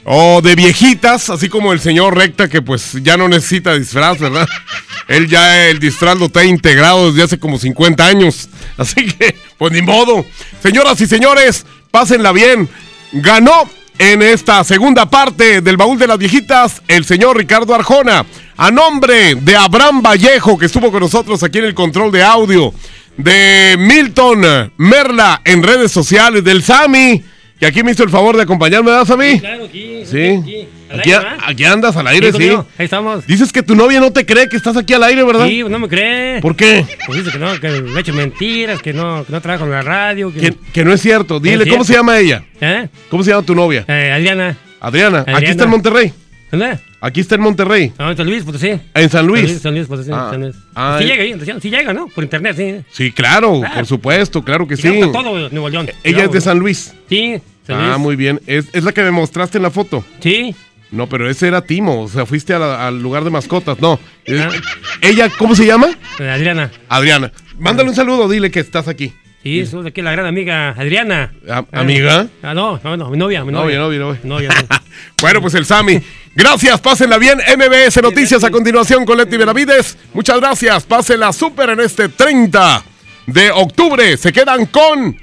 O de viejitas, así como el señor Recta, que pues ya no necesita disfraz, ¿verdad? Él ya el disfraz lo está integrado desde hace como 50 años. Así que, pues ni modo. Señoras y señores, pásenla bien. Ganó en esta segunda parte del baúl de las viejitas el señor Ricardo Arjona. A nombre de Abraham Vallejo, que estuvo con nosotros aquí en el control de audio. De Milton Merla en redes sociales. Del Sami. Que aquí me hizo el favor de acompañarme, ¿verdad, Sammy? Sí, claro, aquí. Sí. Aquí, al Aquí, aire, ¿verdad? aquí andas al aire, Sí, Ahí estamos. Dices que tu novia no te cree que estás aquí al aire, ¿verdad? Sí, no me cree. ¿Por qué? Pues dice que no, que me echo mentiras, que no, que no trabajo en la radio. Que, Que, que no es cierto. Dile, es ¿cómo se llama ella? ¿Eh? ¿Cómo se llama tu novia? Eh, Adriana. Adriana. Aquí está en Monterrey. ¿Dónde? Aquí está en Monterrey. No, en San Luis, Potosí. En San Luis. San Luis, Potosí. Ah. San Luis. Ah, sí eh. llega, ahí, sí llega, ¿no? Por internet, sí. Sí, claro, Claro. por supuesto, claro que sí. A todo Nuevo León. Ella es de. San Luis. Sí, San Ah, Luis. muy bien. Es, es la que me mostraste en la foto. Sí. No, pero ese era Timo. O sea, fuiste la- al lugar de mascotas. No. Ah. ella, ¿cómo se llama? Eh, Adriana. Adriana. Mándale un saludo, dile que estás aquí. Sí, soy de aquí la gran amiga Adriana. A- ¿Amiga? Ah, no, no, no, mi novia, mi Novia, novia. novia, novia. Novia, no. Bueno, pues el Sami. Gracias, pásenla bien. MBS Noticias a continuación con Leti Benavides. Muchas gracias. Pásenla súper en este 30 de octubre. Se quedan con,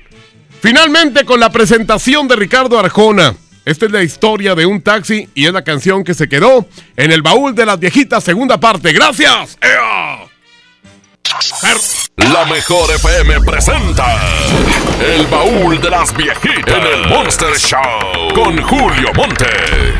finalmente, con la presentación de Ricardo Arjona. Esta es la historia de un taxi y es la canción que se quedó en el baúl de las viejitas, segunda parte. Gracias. ¡Ea! La mejor FM presenta El baúl de las viejitas en el Monster Show con Julio Montes.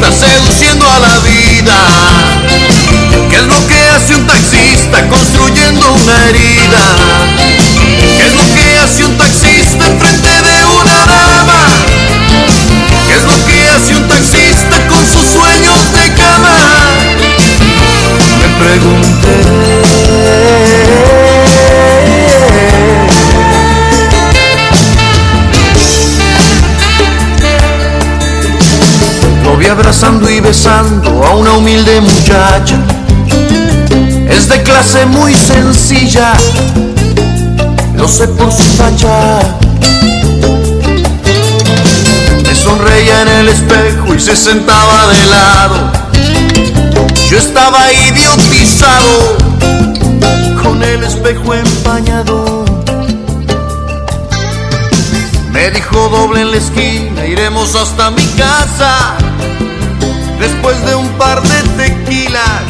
Taxista seduciendo a la vida? ¿Qué es lo que hace un taxista construyendo una herida? ¿Qué es lo que hace un taxista enfrente de una dama? ¿Qué es lo que hace un taxista con sus sueños de cama? Me pregunté. Vi abrazando y besando a una humilde muchacha. Es de clase muy sencilla, lo sé por su facha. Me sonreía en el espejo y se sentaba de lado. Yo estaba idiotizado con el espejo empañado. Me dijo doble en la esquina, iremos hasta mi casa. Después de un par de tequilas,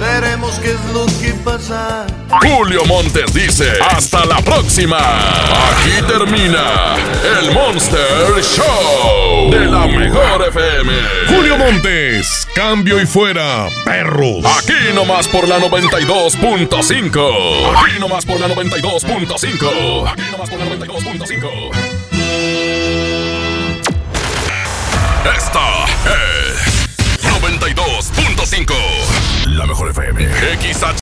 veremos qué es lo que pasa. Julio Montes dice, hasta la próxima. Aquí termina el Monster Show de la mejor FM. Julio Montes, cambio y fuera, perros. Aquí nomás por la 92.5. Aquí nomás por la 92.5. Aquí nomás por la 92.5. 5. La mejor FM. XH.